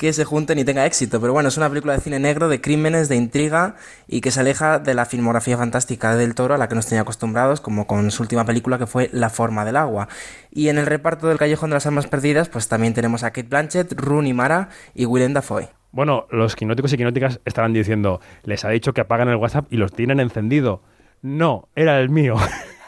que se junten y tenga éxito. Pero bueno, es una película de cine negro, de crímenes, de intriga y que se aleja de la filmografía fantástica del toro a la que nos tenía acostumbrados, como con su última película que fue La forma del agua. Y en el reparto del Callejón de las Almas Perdidas, pues también tenemos a Kate Blanchett, Rooney Mara y Willem Dafoe. Bueno, los quinóticos y quinóticas estarán diciendo, les ha dicho que apagan el WhatsApp y los tienen encendido. No, era el mío.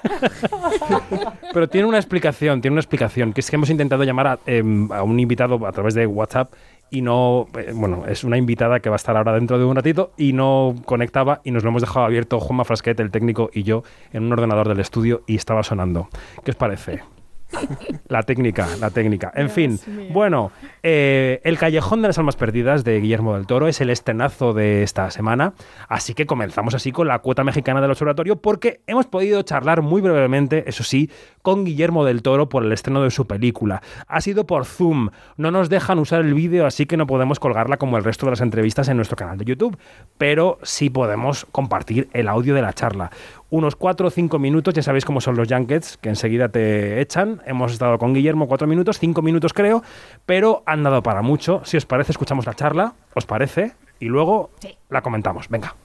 Pero tiene una explicación, tiene una explicación, que es que hemos intentado llamar a, em, a, un invitado a través de WhatsApp y no, eh, bueno, es una invitada que va a estar ahora dentro de un ratito y no conectaba y nos lo hemos dejado abierto Juanma Frasquet, el técnico, y yo en un ordenador del estudio y estaba sonando. ¿Qué os parece? La técnica, la técnica. En fin, bueno, eh, El Callejón de las Almas Perdidas de Guillermo del Toro es el estenazo de esta semana, así que comenzamos así con la cuota mexicana del observatorio porque hemos podido charlar muy brevemente, eso sí, con Guillermo del Toro por el estreno de su película. Ha sido por Zoom, no nos dejan usar el vídeo, así que no podemos colgarla como el resto de las entrevistas en nuestro canal de YouTube, pero sí podemos compartir el audio de la charla unos 4 o 5 minutos, ya sabéis cómo son los Junkets, que enseguida te echan. Hemos estado con Guillermo 4 minutos, 5 minutos creo, pero han dado para mucho. Si os parece, escuchamos la charla, ¿os parece? Y luego la comentamos. Venga.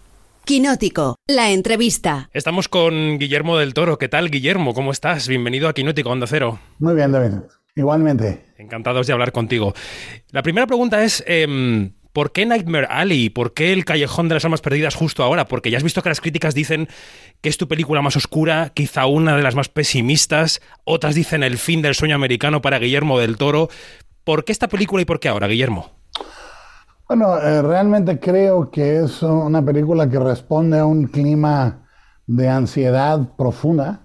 Quinótico, la entrevista. Estamos con Guillermo del Toro. ¿Qué tal, Guillermo? ¿Cómo estás? Bienvenido a Quinótico Onda Cero. Muy bien, David. Igualmente. Encantados de hablar contigo. La primera pregunta es, em, ¿Por qué Nightmare Alley? ¿Por qué El Callejón de las Almas Perdidas justo ahora? Porque ya has visto que las críticas dicen que es tu película más oscura, quizá una de las más pesimistas, otras dicen el fin del sueño americano para Guillermo del Toro. ¿Por qué esta película y por qué ahora, Guillermo? Bueno, eh, realmente creo que es una película que responde a un clima de ansiedad profunda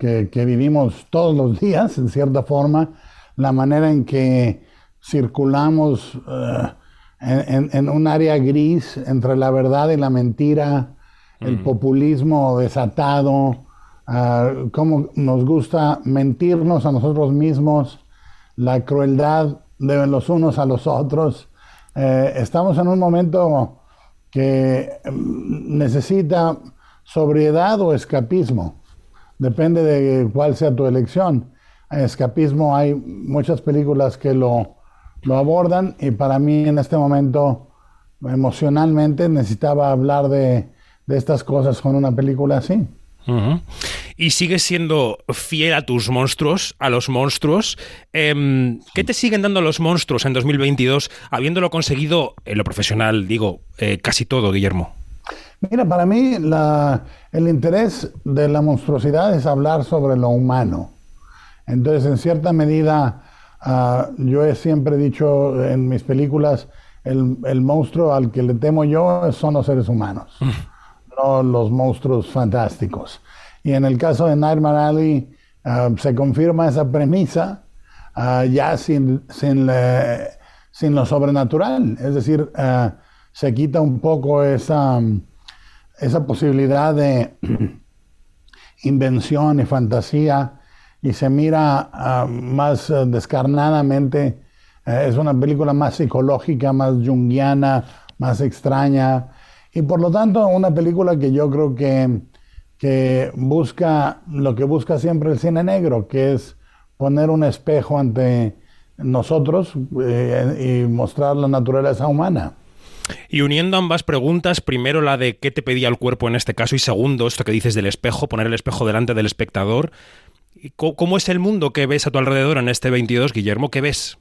que, vivimos todos los días, en cierta forma, la manera en que circulamos eh, en, un área gris entre la verdad y la mentira, el mm. populismo desatado, uh, cómo nos gusta mentirnos a nosotros mismos, la crueldad de los unos a los otros. Eh, estamos en un momento que mm, necesita sobriedad o escapismo. Depende de cuál sea tu elección. Escapismo hay muchas películas que lo lo abordan y para mí en este momento emocionalmente necesitaba hablar de, estas cosas con una película así. Y sigues siendo fiel a tus monstruos, a los monstruos. Em, ¿Qué te siguen dando los monstruos en 2022, habiéndolo conseguido en lo profesional, digo, eh, casi todo, Guillermo? Mira, para mí el interés de la monstruosidad es hablar sobre lo humano. Entonces, en cierta medida, Ah, yo he siempre dicho en mis películas, el, el, monstruo al que le temo yo son los seres humanos, no los monstruos fantásticos. Y en el caso de Nightmare Alley uh, se confirma esa premisa uh, ya sin, sin, sin, lo sobrenatural, es decir, uh, se quita un poco esa, esa posibilidad de invención y fantasía y se mira más descarnadamente eh, es una película más psicológica, más junguiana, más extraña. Y por lo tanto, una película que yo creo que, que busca lo que busca siempre el cine negro, que es poner un espejo ante nosotros eh, y mostrar la naturaleza humana. Y uniendo ambas preguntas, primero la de qué te pedía el cuerpo en este caso y segundo esto que dices del espejo, poner el espejo delante del espectador. ¿Cómo es el mundo que ves a tu alrededor en este 22, Guillermo? ¿Qué ves?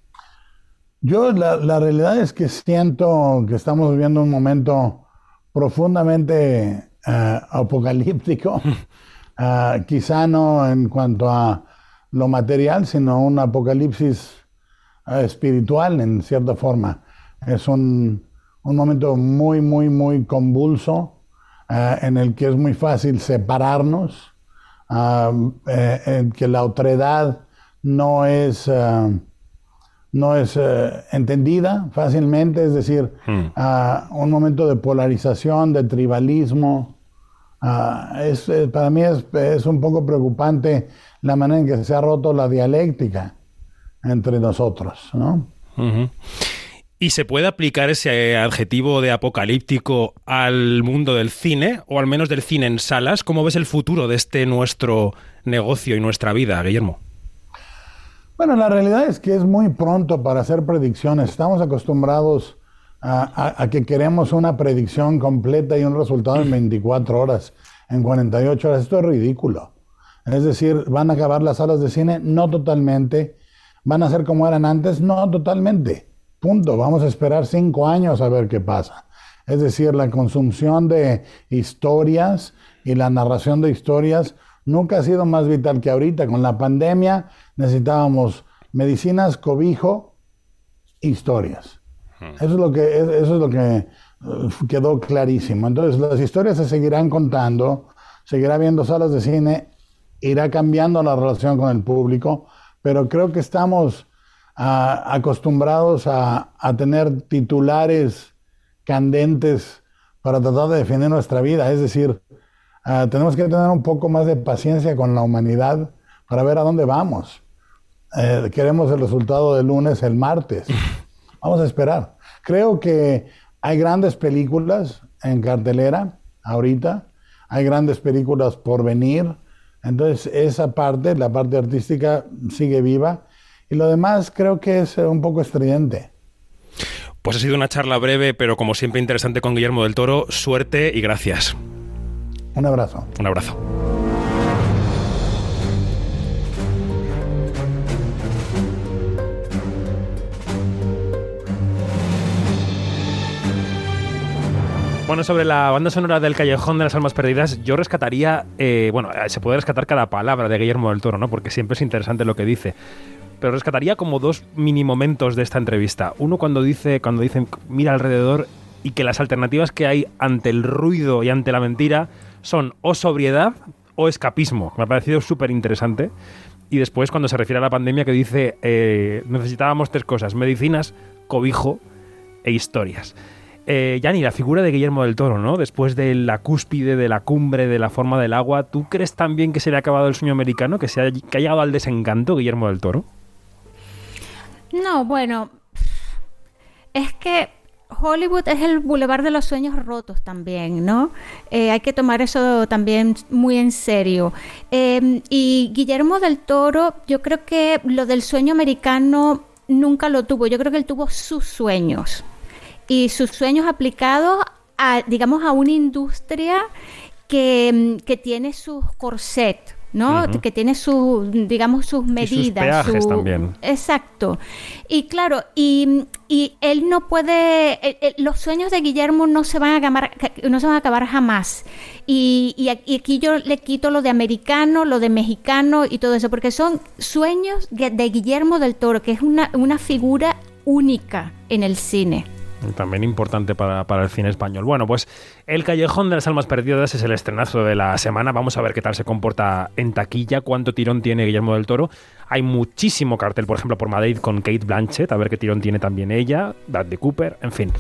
Yo la, la, realidad es que siento que estamos viviendo un momento profundamente apocalíptico, uh, quizá no en cuanto a lo material, sino un apocalipsis uh, espiritual en cierta forma. Es un, un momento muy, muy, muy convulso en el que es muy fácil separarnos, eh, en que la otredad no es no es eh, entendida fácilmente, es decir, hmm. un momento de polarización, de tribalismo. es, eh, para mí es, un poco preocupante la manera en que se ha roto la dialéctica entre nosotros. ¿no? ¿Y se puede aplicar ese adjetivo de apocalíptico al mundo del cine, o al menos del cine en salas? ¿Cómo ves el futuro de este nuestro negocio y nuestra vida, Guillermo? Bueno, la realidad es que es muy pronto para hacer predicciones. Estamos acostumbrados a, que queremos una predicción completa y un resultado en 24 horas, en 48 horas. Esto es ridículo. Es decir, ¿van a acabar las salas de cine? No totalmente. ¿Van a ser como eran antes? No totalmente. Punto. Vamos a esperar cinco años a ver qué pasa. Es decir, la consumción de historias y la narración de historias nunca ha sido más vital que ahorita. Con la pandemia necesitábamos medicinas, cobijo, historias. Eso es lo que, eso es lo que uh, quedó clarísimo. Entonces las historias se seguirán contando, seguirá habiendo salas de cine, irá cambiando la relación con el público, pero creo que estamos uh, acostumbrados a, a, tener titulares candentes para tratar de defender nuestra vida. Es decir, uh, tenemos que tener un poco más de paciencia con la humanidad para ver a dónde vamos. Eh, queremos el resultado del lunes, el martes. Vamos a esperar. Creo que hay grandes películas en cartelera ahorita, hay grandes películas por venir. Entonces esa parte, la parte artística, sigue viva. Y lo demás creo que es un poco estridente. Pues ha sido una charla breve, pero como siempre interesante con Guillermo del Toro. Suerte y gracias. Un abrazo. Un abrazo. Bueno, sobre la banda sonora del Callejón de las Almas Perdidas, yo rescataría, eh, bueno, eh, se puede rescatar cada palabra de Guillermo del Toro, ¿no? Porque siempre es interesante lo que dice. Pero rescataría como dos mini momentos de esta entrevista. Uno cuando dice, cuando dicen mira alrededor y que las alternativas que hay ante el ruido y ante la mentira son o sobriedad o escapismo. Me ha parecido súper interesante. Y después cuando se refiere a la pandemia que dice eh, necesitábamos tres cosas, medicinas, cobijo e historias eh, la figura de Guillermo del Toro, ¿no? Después de la cúspide, de la cumbre, de la forma del agua, ¿tú crees también que se le ha acabado el sueño americano, que, se ha, que ha llegado al desencanto Guillermo del Toro? No, bueno, es que Hollywood es el bulevar de los sueños rotos también, ¿no? Eh, hay que tomar eso también muy en serio. Em, y Guillermo del Toro, yo creo que lo del sueño americano nunca lo tuvo, yo creo que él tuvo sus sueños y sus sueños aplicados a, digamos, a una industria que, mm, que tiene sus corset, ¿no? Que tiene sus, digamos, sus medidas. sus también. Exacto. Y claro, y, y él no puede, eh, eh, los sueños de Guillermo no se van a acabar, no se van a acabar jamás. Y, y, aquí yo le quito lo de americano, lo de mexicano y todo eso, porque son sueños de, de Guillermo del Toro, que es una, una figura única en el cine. También importante para, para, el cine español. Bueno, pues El Callejón de las Almas Perdidas es el estrenazo de la semana. Vamos a ver qué tal se comporta en taquilla, cuánto tirón tiene Guillermo del Toro. Hay muchísimo cartel, por ejemplo, por Madrid con Kate Blanchett, a ver qué tirón tiene también ella, Bradley Cooper, en fin.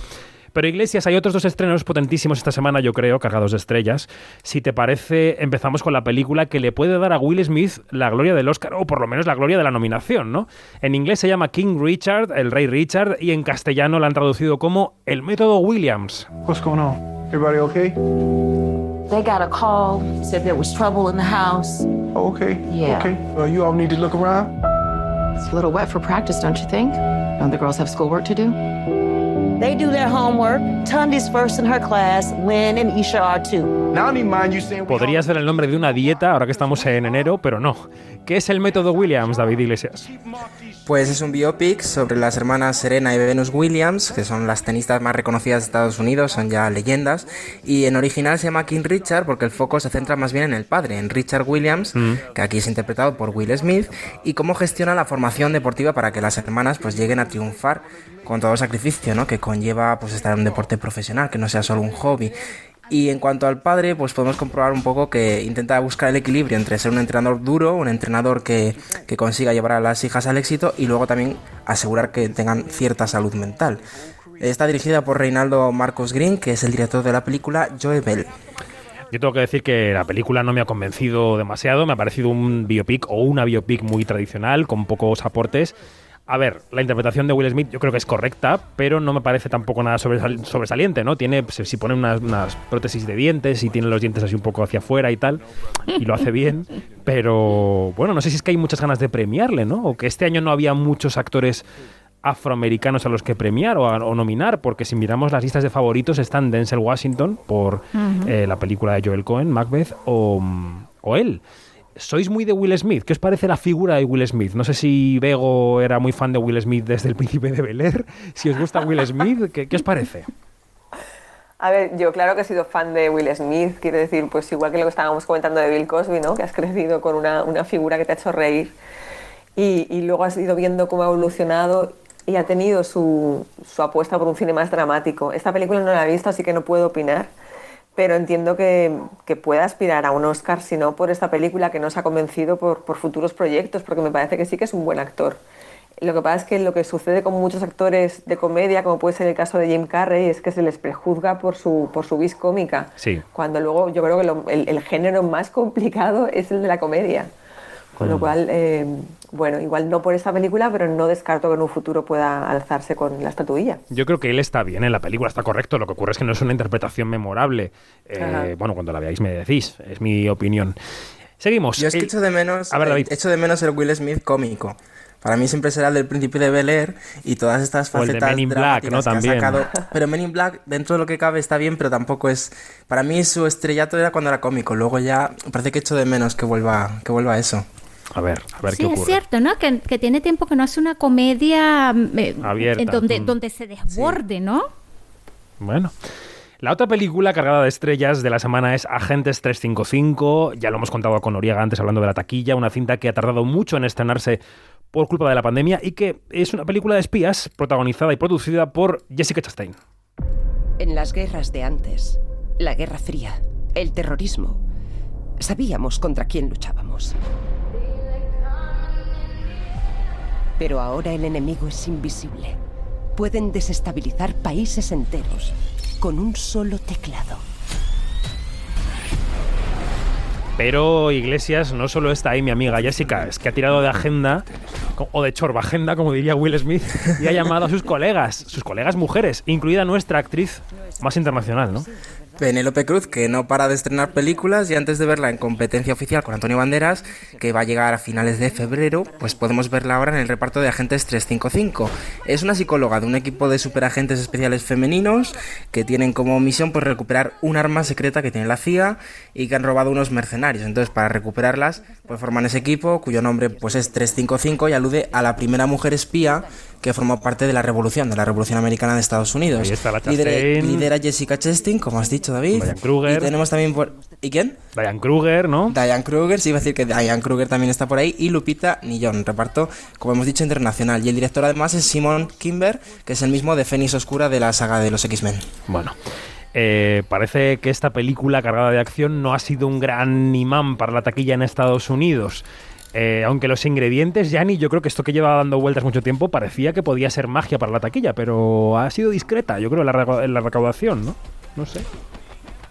Pero Iglesias, hay otros dos estrenos potentísimos esta semana, yo creo, cargados de estrellas. Si te parece, empezamos con la película que le puede dar a Will Smith la gloria del Oscar, o por lo menos la gloria de la nominación, ¿no? En inglés se llama King Richard, el rey Richard, y en castellano la han traducido como El método Williams. What's going on? Everybody okay? They got a call, said there was trouble in the house. Oh, okay. Yeah. Okay. Uh, you all need to look around. It's a little wet for practice, don't you think? Don't the girls have schoolwork to do? They do their homework. Tundi's first in her class. Lynn and Isha are too. Now, I mind you saying Podría ser el nombre de una dieta ahora que estamos en enero, pero no. ¿Qué es el método Williams, David Iglesias? Pues es un biopic sobre las hermanas Serena y Venus Williams, que son las tenistas más reconocidas de Estados Unidos, son ya leyendas. Y en original se llama King Richard porque el foco se centra más bien en el padre, en Richard Williams, mm. que aquí es interpretado por Will Smith, y cómo gestiona la formación deportiva para que las hermanas pues lleguen a triunfar con todo el sacrificio ¿no? que conlleva pues estar en un deporte profesional, que no sea solo un hobby. Y en cuanto al padre, pues podemos comprobar un poco que intenta buscar el equilibrio entre ser un entrenador duro, un entrenador que, que consiga llevar a las hijas al éxito y luego también asegurar que tengan cierta salud mental. Está dirigida por Reinaldo Marcos Green, que es el director de la película Joe Bell. Yo tengo que decir que la película no me ha convencido demasiado, me ha parecido un biopic o una biopic muy tradicional, con pocos aportes a ver, la interpretación de Will Smith yo creo que es correcta, pero no me parece tampoco nada sobresaliente, ¿no? Tiene, si pone unas, prótesis de dientes y tiene los dientes así un poco hacia afuera y tal, y lo hace bien, pero bueno, no sé si es que hay muchas ganas de premiarle, ¿no? O que este año no había muchos actores afroamericanos a los que premiar o, nominar, porque si miramos las listas de favoritos están Denzel Washington por eh, la película de Joel Cohen, Macbeth, o, o él sois muy de Will Smith. ¿Qué os parece la figura de Will Smith? No sé si Bego era muy fan de Will Smith desde el príncipe de Bel Air. Si os gusta Will Smith, ¿qué, os parece? A ver, yo claro que he sido fan de Will Smith, quiero decir, pues igual que lo que estábamos comentando de Bill Cosby, ¿no? Que has crecido con una, una figura que te ha hecho reír y, y, luego has ido viendo cómo ha evolucionado y ha tenido su, su apuesta por un cine más dramático. Esta película no la he visto, así que no puedo opinar pero entiendo que, que, pueda aspirar a un Oscar, si no por esta película que nos ha convencido por, por, futuros proyectos, porque me parece que sí que es un buen actor. Lo que pasa es que lo que sucede con muchos actores de comedia, como puede ser el caso de Jim Carrey, es que se les prejuzga por su, por su vis cómica, sí. cuando luego yo creo que el, el, género más complicado es el de la comedia. Con lo cual, eh, bueno, igual no por esta película, pero no descarto que en un futuro pueda alzarse con la estatuilla. Yo creo que él está bien en la película, está correcto. Lo que ocurre es que no es una interpretación memorable. Eh, bueno, cuando la veáis me decís, es mi opinión. Seguimos. Yo es que echo de menos, a ver, David. echo de menos el Will Smith cómico. Para mí siempre será el del príncipe de Bel Air y todas estas facetas. O el de Men in Black, ¿no? También. Sacado. Pero Men in Black, dentro de lo que cabe, está bien, pero tampoco es. Para mí su estrellato era cuando era cómico. Luego ya parece que echo de menos que vuelva, que vuelva a eso. A ver, a ver sí, qué ocurre. es cierto, ¿no? Que, que, tiene tiempo que no hace una comedia eh, Abierta. En donde, Mm. donde se desborde, Sí. ¿no? Bueno. La otra película cargada de estrellas de la semana es Agentes 355. Ya lo hemos contado con Noriega antes hablando de la taquilla, una cinta que ha tardado mucho en estrenarse por culpa de la pandemia y que es una película de espías protagonizada y producida por Jessica Chastain. En las guerras de antes, la Guerra Fría, el terrorismo, sabíamos contra quién luchábamos. Pero ahora el enemigo es invisible. Pueden desestabilizar países enteros con un solo teclado. Pero Iglesias no solo está ahí mi amiga Jessica, es que ha tirado de agenda, o de chorba agenda, como diría Will Smith, y ha llamado a sus colegas, sus colegas mujeres, incluida nuestra actriz más internacional, ¿no? Penélope Cruz, que no para de estrenar películas y antes de verla en competencia oficial con Antonio Banderas, que va a llegar a finales de febrero, pues podemos verla ahora en el reparto de Agentes 355. Es una psicóloga de un equipo de superagentes especiales femeninos que tienen como misión pues recuperar un arma secreta que tiene la CIA y que han robado unos mercenarios. Entonces, para recuperarlas, pues forman ese equipo cuyo nombre pues es 355 y alude a la primera mujer espía que formó parte de la revolución, de la revolución americana de Estados Unidos. Ahí está la Lidera, lidera Jessica Chastain, como has dicho, David. Diane Kruger. Y tenemos también por... ¿Y quién? Diane Kruger, ¿no? Diane Kruger, sí, iba a decir que Diane Kruger también está por ahí. Y Lupita Nillón, reparto, como hemos dicho, internacional. Y el director además es Simon Kimber, que es el mismo de Fénix Oscura de la saga de los X-Men. Bueno. eh, parece que esta película cargada de acción no ha sido un gran imán para la taquilla en Estados Unidos. Eh, aunque los ingredientes, Yanni, yo creo que esto que lleva dando vueltas mucho tiempo parecía que podía ser magia para la taquilla, pero ha sido discreta, yo creo, en la, la recaudación, ¿no? No sé.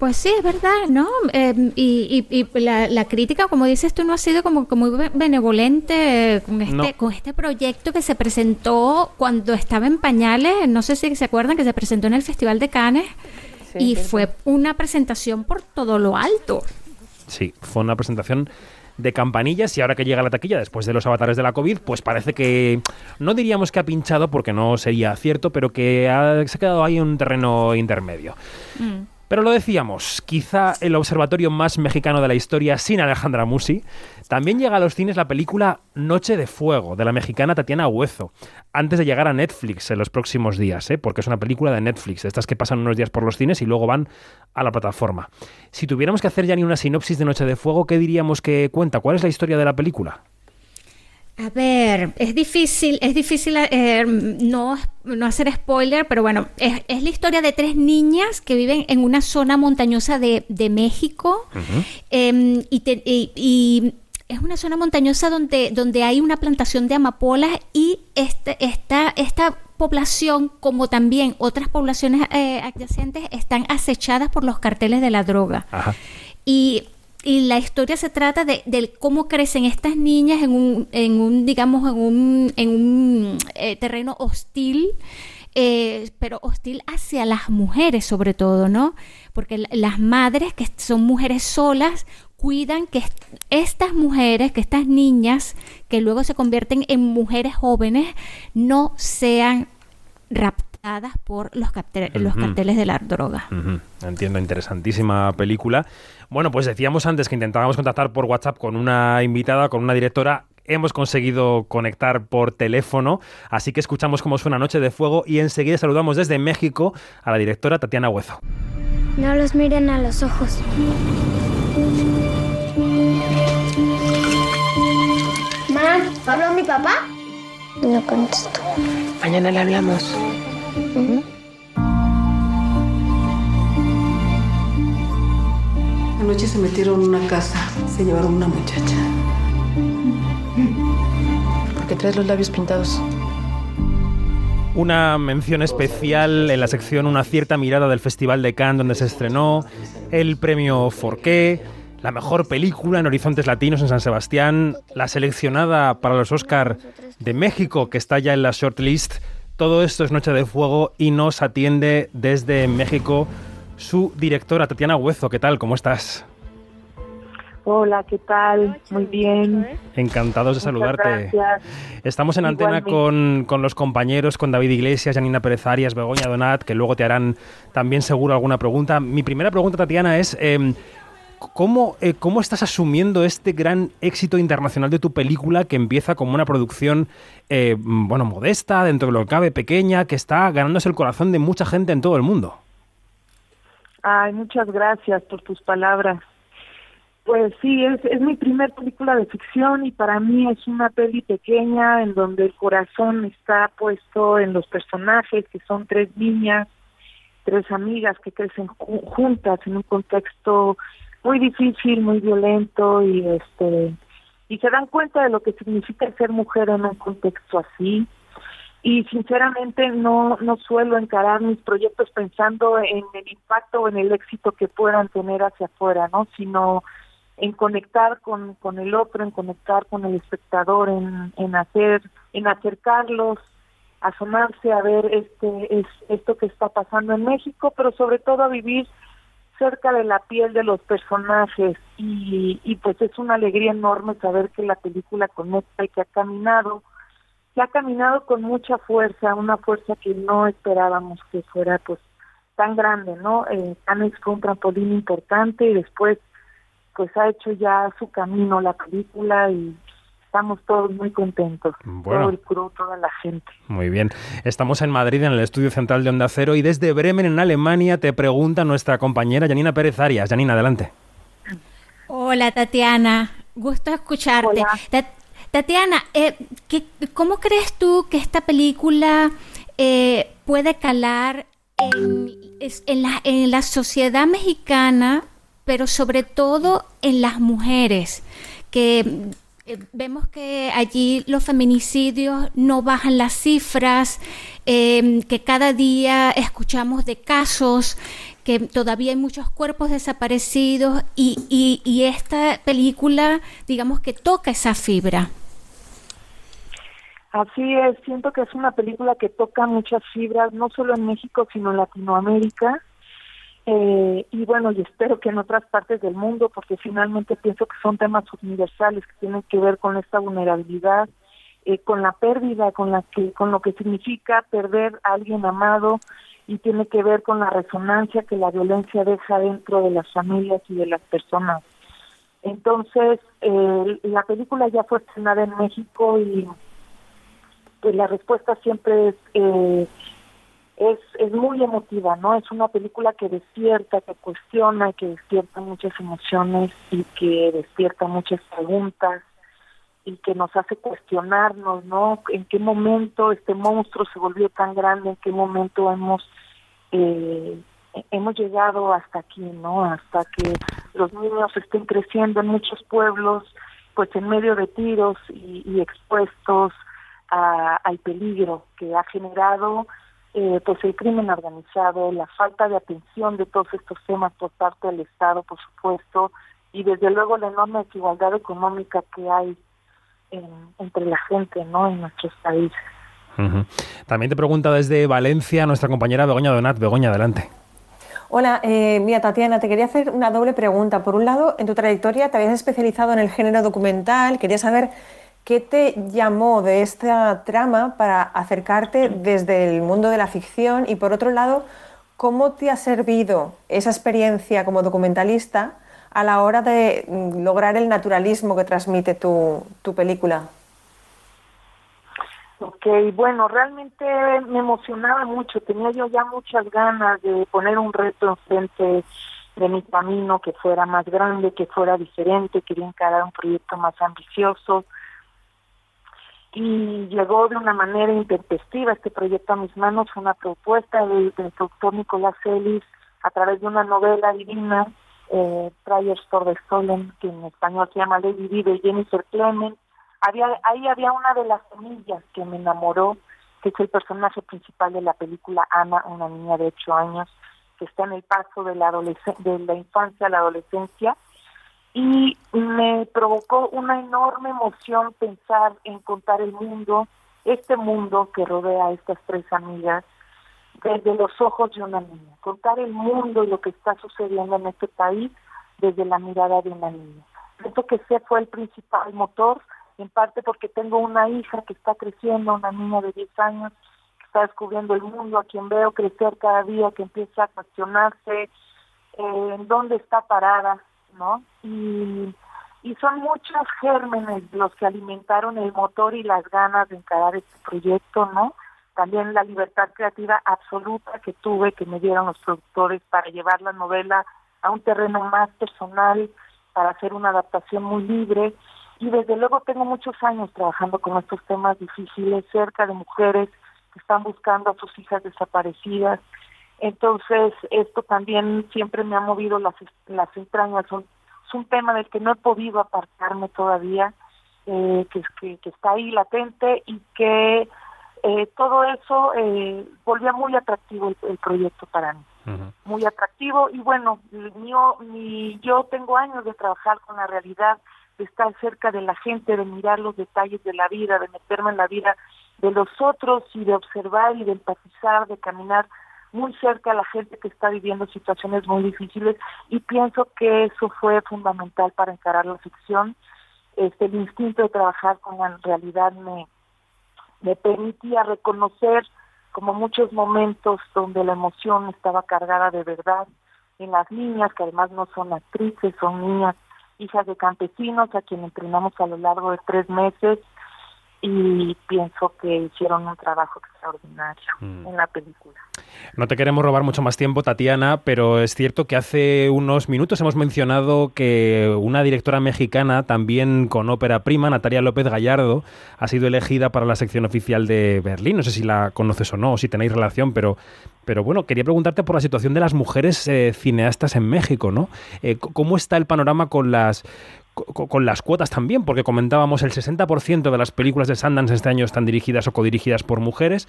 Pues sí, es verdad, ¿no? Eh, y y- y la, la crítica, como dices tú, no ha sido como, como muy be- benevolente eh, con este, No. con este proyecto que se presentó cuando estaba en pañales. No sé si se acuerdan que se presentó en el Festival de Cannes y fue una presentación por todo lo alto. Sí, fue una presentación de campanillas y ahora que llega la taquilla después de los avatares de la COVID, pues parece que no diríamos que ha pinchado porque no sería cierto, pero que se ha quedado ahí en un terreno intermedio. Pero lo decíamos, quizá el observatorio más mexicano de la historia sin Alejandra Musi, también llega a los cines la película Noche de Fuego de la mexicana Tatiana Huezo, antes de llegar a Netflix en los próximos días, ¿eh? porque es una película de Netflix, estas que pasan unos días por los cines y luego van a la plataforma. Si tuviéramos que hacer ya ni una sinopsis de Noche de Fuego, ¿qué diríamos que cuenta? ¿Cuál es la historia de la película? A ver, es difícil, es difícil eh, no, no hacer spoiler, pero bueno, es, es la historia de tres niñas que viven en una zona montañosa de, de México eh, y, te- y- y es una zona montañosa donde, donde hay una plantación de amapolas y este, esta, esta población, como también otras poblaciones eh, adyacentes, están acechadas por los carteles de la droga. Ajá. Y, y la historia se trata de, del cómo crecen estas niñas en un, en un digamos, en un, en un eh, terreno hostil, eh, pero hostil hacia las mujeres sobre todo, ¿no? Porque la- las madres, que son mujeres solas, cuidan que est- estas mujeres, que estas niñas, que luego se convierten en mujeres jóvenes, no sean raptadas por los, los carteles de la droga. Entiendo, interesantísima película. Bueno, pues decíamos antes que intentábamos contactar por WhatsApp con una invitada, con una directora. Hemos conseguido conectar por teléfono, así que escuchamos cómo suena Noche de Fuego y enseguida saludamos desde México a la directora Tatiana Huezo. No los miren a los ojos. Mamá, ¿habló mi papá? No contesto. Mañana le hablamos. Anoche se metieron en una casa, se llevaron una muchacha. ¿Por qué traes los labios pintados? Una mención especial en la sección Una cierta mirada del Festival de Cannes donde se estrenó el premio Forqué, la mejor película en Horizontes Latinos en San Sebastián, la seleccionada para los Oscar de México que está ya en la shortlist. Todo esto es Noche de Fuego y nos atiende desde México su directora Tatiana Huezo. ¿Qué tal? ¿Cómo estás? Hola, ¿qué tal? Muy bien. Encantados de saludarte. gracias. Estamos en antena con, con los compañeros, con David Iglesias, Janina Pérez Arias, Begoña Donat, que luego te harán también seguro alguna pregunta. Mi primera pregunta, Tatiana, es eh, ¿cómo, eh, ¿cómo estás asumiendo este gran éxito internacional de tu película que empieza como una producción, eh, bueno, modesta, dentro de lo que cabe, pequeña, que está ganándose el corazón de mucha gente en todo el mundo? Ay, muchas gracias por tus palabras. Pues sí, es, es mi primer película de ficción y para mí es una peli pequeña en donde el corazón está puesto en los personajes, que son tres niñas, tres amigas que crecen ju- juntas en un contexto muy difícil, muy violento y este y se dan cuenta de lo que significa ser mujer en un contexto así y sinceramente no no suelo encarar mis proyectos pensando en el impacto o en el éxito que puedan tener hacia afuera, ¿no? Sino en conectar con, con el otro, en conectar con el espectador, en, en hacer, en acercarlos, asomarse a ver este es, esto que está pasando en México, pero sobre todo a vivir cerca de la piel de los personajes y, y pues es una alegría enorme saber que la película conecta y que ha caminado, que ha caminado con mucha fuerza, una fuerza que no esperábamos que fuera pues tan grande, ¿no? Eh, fue un trampolín importante y después pues ha hecho ya su camino la película y estamos todos muy contentos, bueno. todo el crew, toda la gente. Muy bien. Estamos en Madrid, en el estudio central de Onda Cero, y desde Bremen, en Alemania, te pregunta nuestra compañera Janina Pérez Arias. Janina, adelante. Hola, Tatiana. Gusto escucharte. Tatiana, eh, ¿cómo crees tú que esta película eh, puede calar en, la sociedad mexicana, pero sobre todo en las mujeres? Que eh, vemos que allí los feminicidios no bajan las cifras, em, que cada día escuchamos de casos, que todavía hay muchos cuerpos desaparecidos y, y, esta película, digamos que toca esa fibra. Así es, siento que es una película que toca muchas fibras, no solo en México, sino en Latinoamérica. Eh, y bueno, y espero que en otras partes del mundo, porque finalmente pienso que son temas universales que tienen que ver con esta vulnerabilidad, eh, con la pérdida, con la que, con lo que significa perder a alguien amado y tiene que ver con la resonancia que la violencia deja dentro de las familias y de las personas. Entonces, eh, la película ya fue estrenada en México y pues la respuesta siempre es eh, es, es muy emotiva, ¿no? Es una película que despierta, que cuestiona, que despierta muchas emociones y que despierta muchas preguntas y que nos hace cuestionarnos, ¿no? En qué momento este monstruo se volvió tan grande, en qué momento hemos eh, hemos llegado hasta aquí, ¿no? Hasta que los niños estén creciendo en muchos pueblos, pues en medio de tiros y, y expuestos a, al peligro que ha generado eh, pues el crimen organizado, la falta de atención de todos estos temas por parte del Estado, por supuesto, y desde luego la enorme desigualdad económica que hay entre la gente, ¿no? En nuestros países. También te pregunta desde Valencia nuestra compañera Begoña Donat. Begoña, adelante. Hola, eh, mira Tatiana, te quería hacer una doble pregunta. Por un lado, en tu trayectoria te habías especializado en el género documental. Quería saber ¿Qué te llamó de esta trama para acercarte desde el mundo de la ficción? Y por otro lado, ¿cómo te ha servido esa experiencia como documentalista a la hora de mm, lograr el naturalismo que transmite tu, tu película? Ok, bueno, realmente me emocionaba mucho, tenía yo ya muchas ganas de poner un reto enfrente de mi camino que fuera más grande, que fuera diferente, quería encarar un proyecto más ambicioso, y llegó de una manera intempestiva este proyecto a mis manos, una propuesta del, doctor Nicolás Ellis a través de una novela divina, eh, Prayers for the Stolen, que en español se llama Lady Di de Jennifer Clement. Había, ahí había una de las semillas que me enamoró, que es el personaje principal de la película Ana, una niña de ocho años, que está en el paso de la infancia a la adolescencia y me provocó una enorme emoción pensar en contar el mundo, este mundo que rodea a estas tres amigas, desde los ojos de una niña, contar el mundo y lo que está sucediendo en este país desde la mirada de una niña. Siento que ese fue el principal motor, en parte porque tengo una hija que está creciendo, una niña de 10 años, que está descubriendo el mundo, a quien veo crecer cada día, que empieza a cuestionarse eh, en dónde está parada, ¿no? Y, son muchos gérmenes los que alimentaron el motor y las ganas de encarar este proyecto, ¿no? También la libertad creativa absoluta que tuve, que me dieron los productores para llevar la novela a un terreno más personal, para hacer una adaptación muy libre. Y desde luego tengo muchos años trabajando con estos temas difíciles, cerca de mujeres que están buscando a sus hijas desaparecidas, entonces, esto también siempre me ha movido las, las entrañas. es un tema del que no he podido apartarme todavía, eh, que, que, está ahí latente y que eh, todo eso eh, volvía muy atractivo el, proyecto para mí. Muy atractivo y bueno, mío, mi, yo tengo años de trabajar con la realidad, de estar cerca de la gente, de mirar los detalles de la vida, de meterme en la vida de los otros y de observar y de empatizar, de caminar muy cerca a la gente que está viviendo situaciones muy difíciles y pienso que eso fue fundamental para encarar la ficción. Este, el instinto de trabajar con la realidad me, me permitía reconocer como muchos momentos donde la emoción estaba cargada de verdad en las niñas, que además no son actrices, son niñas, hijas de campesinos, a quien entrenamos a lo largo de tres meses y pienso que hicieron un trabajo extraordinario Mm. en la película. No te queremos robar mucho más tiempo, Tatiana, pero es cierto que hace unos minutos hemos mencionado que una directora mexicana, también con ópera prima, Natalia López Gallardo, ha sido elegida para la sección oficial de Berlín. No sé si la conoces o no, o si tenéis relación, pero, pero bueno, quería preguntarte por la situación de las mujeres eh, cineastas en México, ¿no? Eh, ¿Cómo está el panorama con las con las cuotas también, porque comentábamos el 60% de las películas de Sundance este año están dirigidas o codirigidas por mujeres.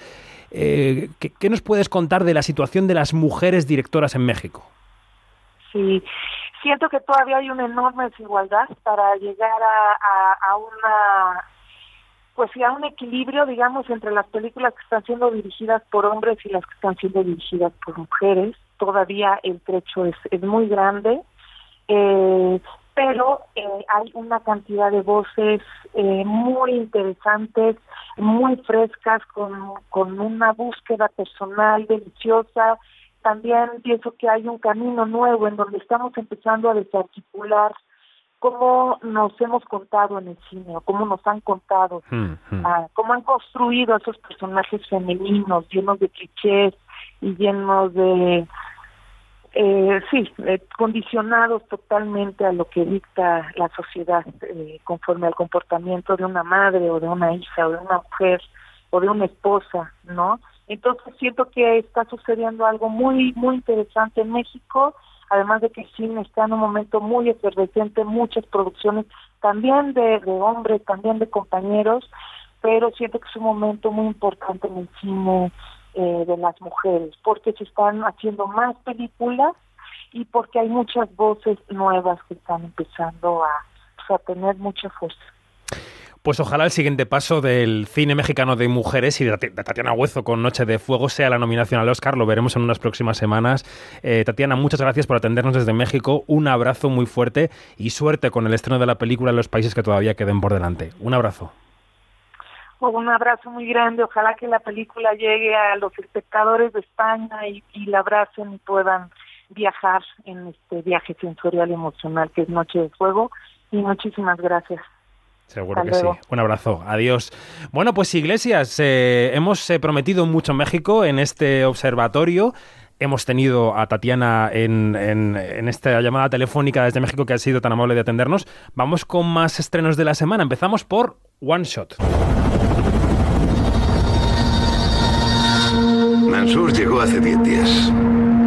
Eh, ¿qué, qué nos puedes contar de la situación de las mujeres directoras en México? Sí, siento que todavía hay una enorme desigualdad para llegar a, a, a una pues sí, a un equilibrio, digamos, entre las películas que están siendo dirigidas por hombres y las que están siendo dirigidas por mujeres. Todavía el trecho es, es muy grande, eh, pero eh, hay una cantidad de voces eh, muy interesantes, muy frescas, con, con una búsqueda personal deliciosa. También pienso que hay un camino nuevo en donde estamos empezando a desarticular cómo nos hemos contado en el cine o cómo nos han contado, ah, cómo han construido esos personajes femeninos llenos de clichés y llenos de, eh, sí, eh, condicionados totalmente a lo que dicta la sociedad eh, conforme al comportamiento de una madre o de una hija o de una mujer o de una esposa, ¿no? Entonces siento que está sucediendo algo muy, muy interesante en México, además de que el cine está en un momento muy efervescente, muchas producciones también de, de hombres, también de compañeros, pero siento que es un momento muy importante en el cine eh, de las mujeres, porque se están haciendo más películas y porque hay muchas voces nuevas que están empezando a, tener mucha fuerza. Pues ojalá el siguiente paso del cine mexicano de mujeres y de Tatiana Huezo con Noche de Fuego sea la nominación al Oscar. Lo veremos en unas próximas semanas. Eh, Tatiana, muchas gracias por atendernos desde México. Un abrazo muy fuerte y suerte con el estreno de la película en los países que todavía queden por delante. Un abrazo. Un abrazo muy grande, ojalá que la película llegue a los espectadores de España y, y la abracen y puedan viajar en este viaje sensorial y emocional que es Noche de Fuego. Y muchísimas gracias. Seguro Hasta que luego. sí. Un abrazo. Adiós. Bueno, pues Iglesias, eh, hemos eh, prometido mucho México en este observatorio. Hemos tenido a Tatiana en, en- en esta llamada telefónica desde México que ha sido tan amable de atendernos. Vamos con más estrenos de la semana. Empezamos por One Shot. Mansur llegó hace 10 días.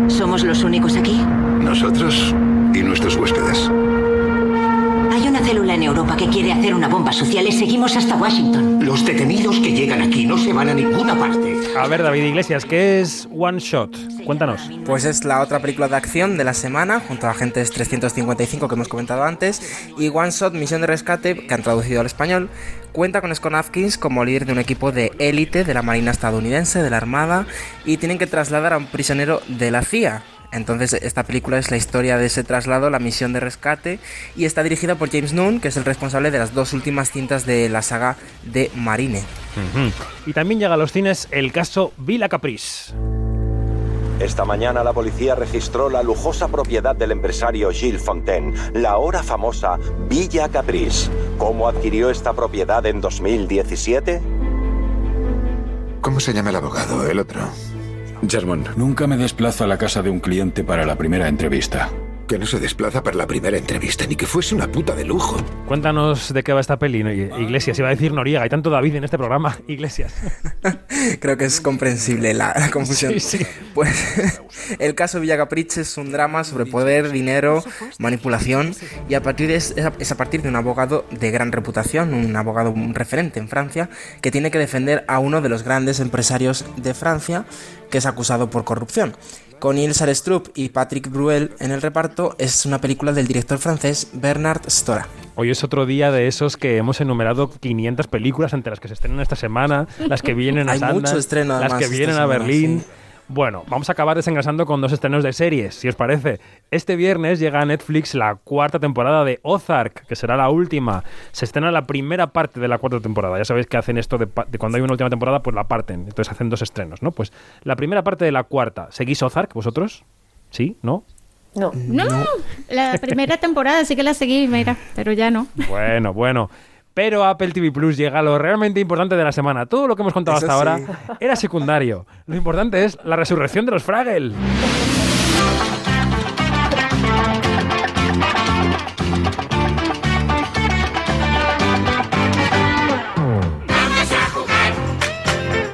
¿Somos los únicos aquí? Nosotros y nuestros huéspedes. Hay una célula en Europa que quiere hacer una bomba social y seguimos hasta Washington. Los detenidos que llegan aquí no se van a ninguna parte. A ver, David Iglesias, ¿qué es One Shot? Cuéntanos. Pues es la otra película de acción de la semana, junto a Agentes 355 que hemos comentado antes, y One Shot, Misión de Rescate, que han traducido al español, cuenta con Scott Atkins como líder de un equipo de élite de la Marina estadounidense, de la Armada, y tienen que trasladar a un prisionero de la CIA. Entonces, esta película es la historia de ese traslado, la misión de rescate, y está dirigida por James Nunn, que es el responsable de las dos últimas cintas de la saga de Marine. Y también llega a los cines el caso Villa Caprice. Esta mañana la policía registró la lujosa propiedad del empresario Gilles Fontaine, la ahora famosa Villa Caprice. ¿Cómo adquirió esta propiedad en 2017? ¿Cómo se llama el abogado, el otro? Germont. Nunca me desplazo a la casa de un cliente para la primera entrevista. Que no se desplaza para la primera entrevista, ni que fuese una puta de lujo. Cuéntanos de qué va esta peli. Iglesias, iba a decir Noriega. Hay tanto David en este programa. Iglesias. Creo que es comprensible la, la confusión. Sí, sí. Pues el caso Villa Caprice es un drama sobre poder, dinero, manipulación y a partir de, es, es a partir de un abogado de gran reputación, un abogado un referente en Francia, que tiene que defender a uno de los grandes empresarios de Francia que es acusado por corrupción. Con Ilsa Strupp y Patrick Bruel en el reparto, es una película del director francés Bernard Stora. Hoy es otro día de esos que hemos enumerado 500 películas entre las que se estrenan esta semana, las que vienen a Hay Sundance, mucho estreno, las que vienen a semana, Berlín. sí. Bueno, vamos a acabar desengrasando con dos estrenos de series, si os parece. Este viernes llega a Netflix la cuarta temporada de Ozark, que será la última. Se estrena la primera parte de la cuarta temporada. Ya sabéis que hacen esto de, cuando hay una última temporada, pues la parten. Entonces hacen dos estrenos, ¿no? Pues la primera parte de la cuarta. ¿Seguís Ozark vosotros? ¿Sí? ¿No? No. No, la primera temporada sí que la seguí, mira, pero ya no. Bueno, bueno. Pero Apple TV Plus llega a lo realmente importante de la semana. Todo lo que hemos contado Eso hasta ahora era secundario. Lo importante es la resurrección de los Fraggle. Vamos a jugar.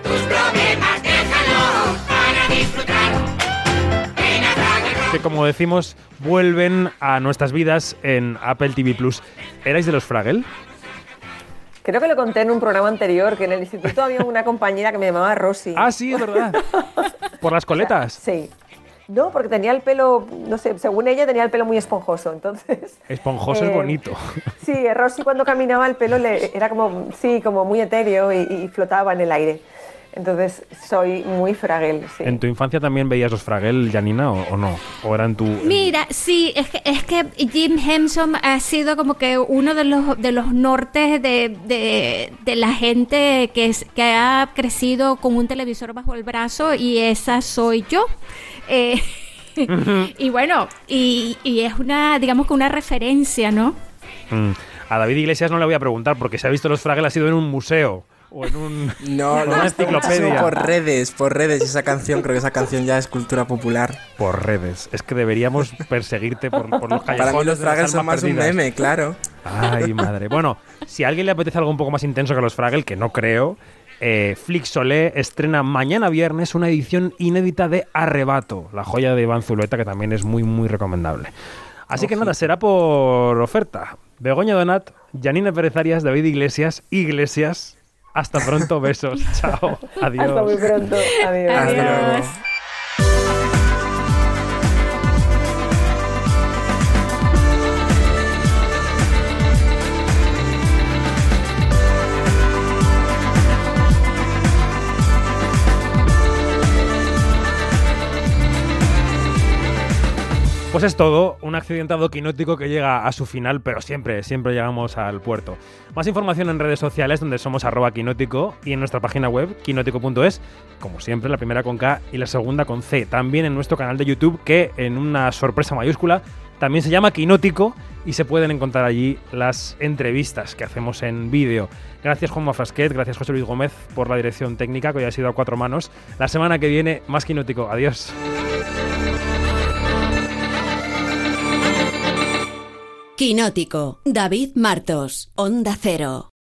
Tus problemas déjalos para disfrutar. Ven a Fraggle Que como decimos, vuelven a nuestras vidas en Apple TV Plus. ¿Erais de los Fraggle? Creo que lo conté en un programa anterior, que en el instituto había una compañera que me llamaba Rosy. Ah, sí, es verdad. Por las coletas. Sí. No, porque tenía el pelo, no sé, según ella tenía el pelo muy esponjoso, entonces... Esponjoso es Eh, bonito. Sí, Rosy cuando caminaba el pelo le, era como, sí, como muy etéreo y, y flotaba en el aire. Entonces soy muy fragel, sí. ¿En tu infancia también veías los Fraggle, Janina, o, o no? ¿O eran tu...? Mira, sí, es que, es que Jim Henson ha sido como que uno de los, de los nortes de, de, de la gente que, es, que ha crecido con un televisor bajo el brazo y esa soy yo. Eh, y bueno, y, y es una, digamos que una referencia, ¿no? Mm. A David Iglesias no le voy a preguntar porque se ha visto los Fraggle ha sido en un museo o en, un, No, en no, una enciclopedia. por redes, por redes. Esa canción, creo que esa canción ya es cultura popular. Por redes. Es que deberíamos perseguirte por, por los callejones. Para mí los Fraggles son más un perdidas. meme, claro. Ay, madre. Bueno, si a alguien le apetece algo un poco más intenso que los Fraggle, que no creo, eh, Flixolé estrena mañana viernes una edición inédita de Arrebato, la joya de Iván Zulueta, que también es muy, muy recomendable. Así que nada, será por oferta. Begoña Donat, Janine Pérez Arias, David Iglesias, Iglesias. Hasta pronto, besos. Chao. Adiós. Hasta muy pronto. Adiós. Luego. Adiós. Pues es todo, un accidentado quinótico que llega a su final, pero siempre, siempre llegamos al puerto. Más información en redes sociales donde somos arroba quinótico y en nuestra página web quinótico.es, como siempre, la primera con K y la segunda con C. También en nuestro canal de YouTube que en una sorpresa mayúscula también se llama Quinótico y se pueden encontrar allí las entrevistas que hacemos en vídeo. Gracias Juanma Frasquet, gracias José Luis Gómez por la dirección técnica que hoy ha sido a cuatro manos. La semana que viene más Quinótico. Adiós. Quinótico, David Martos, Onda Cero.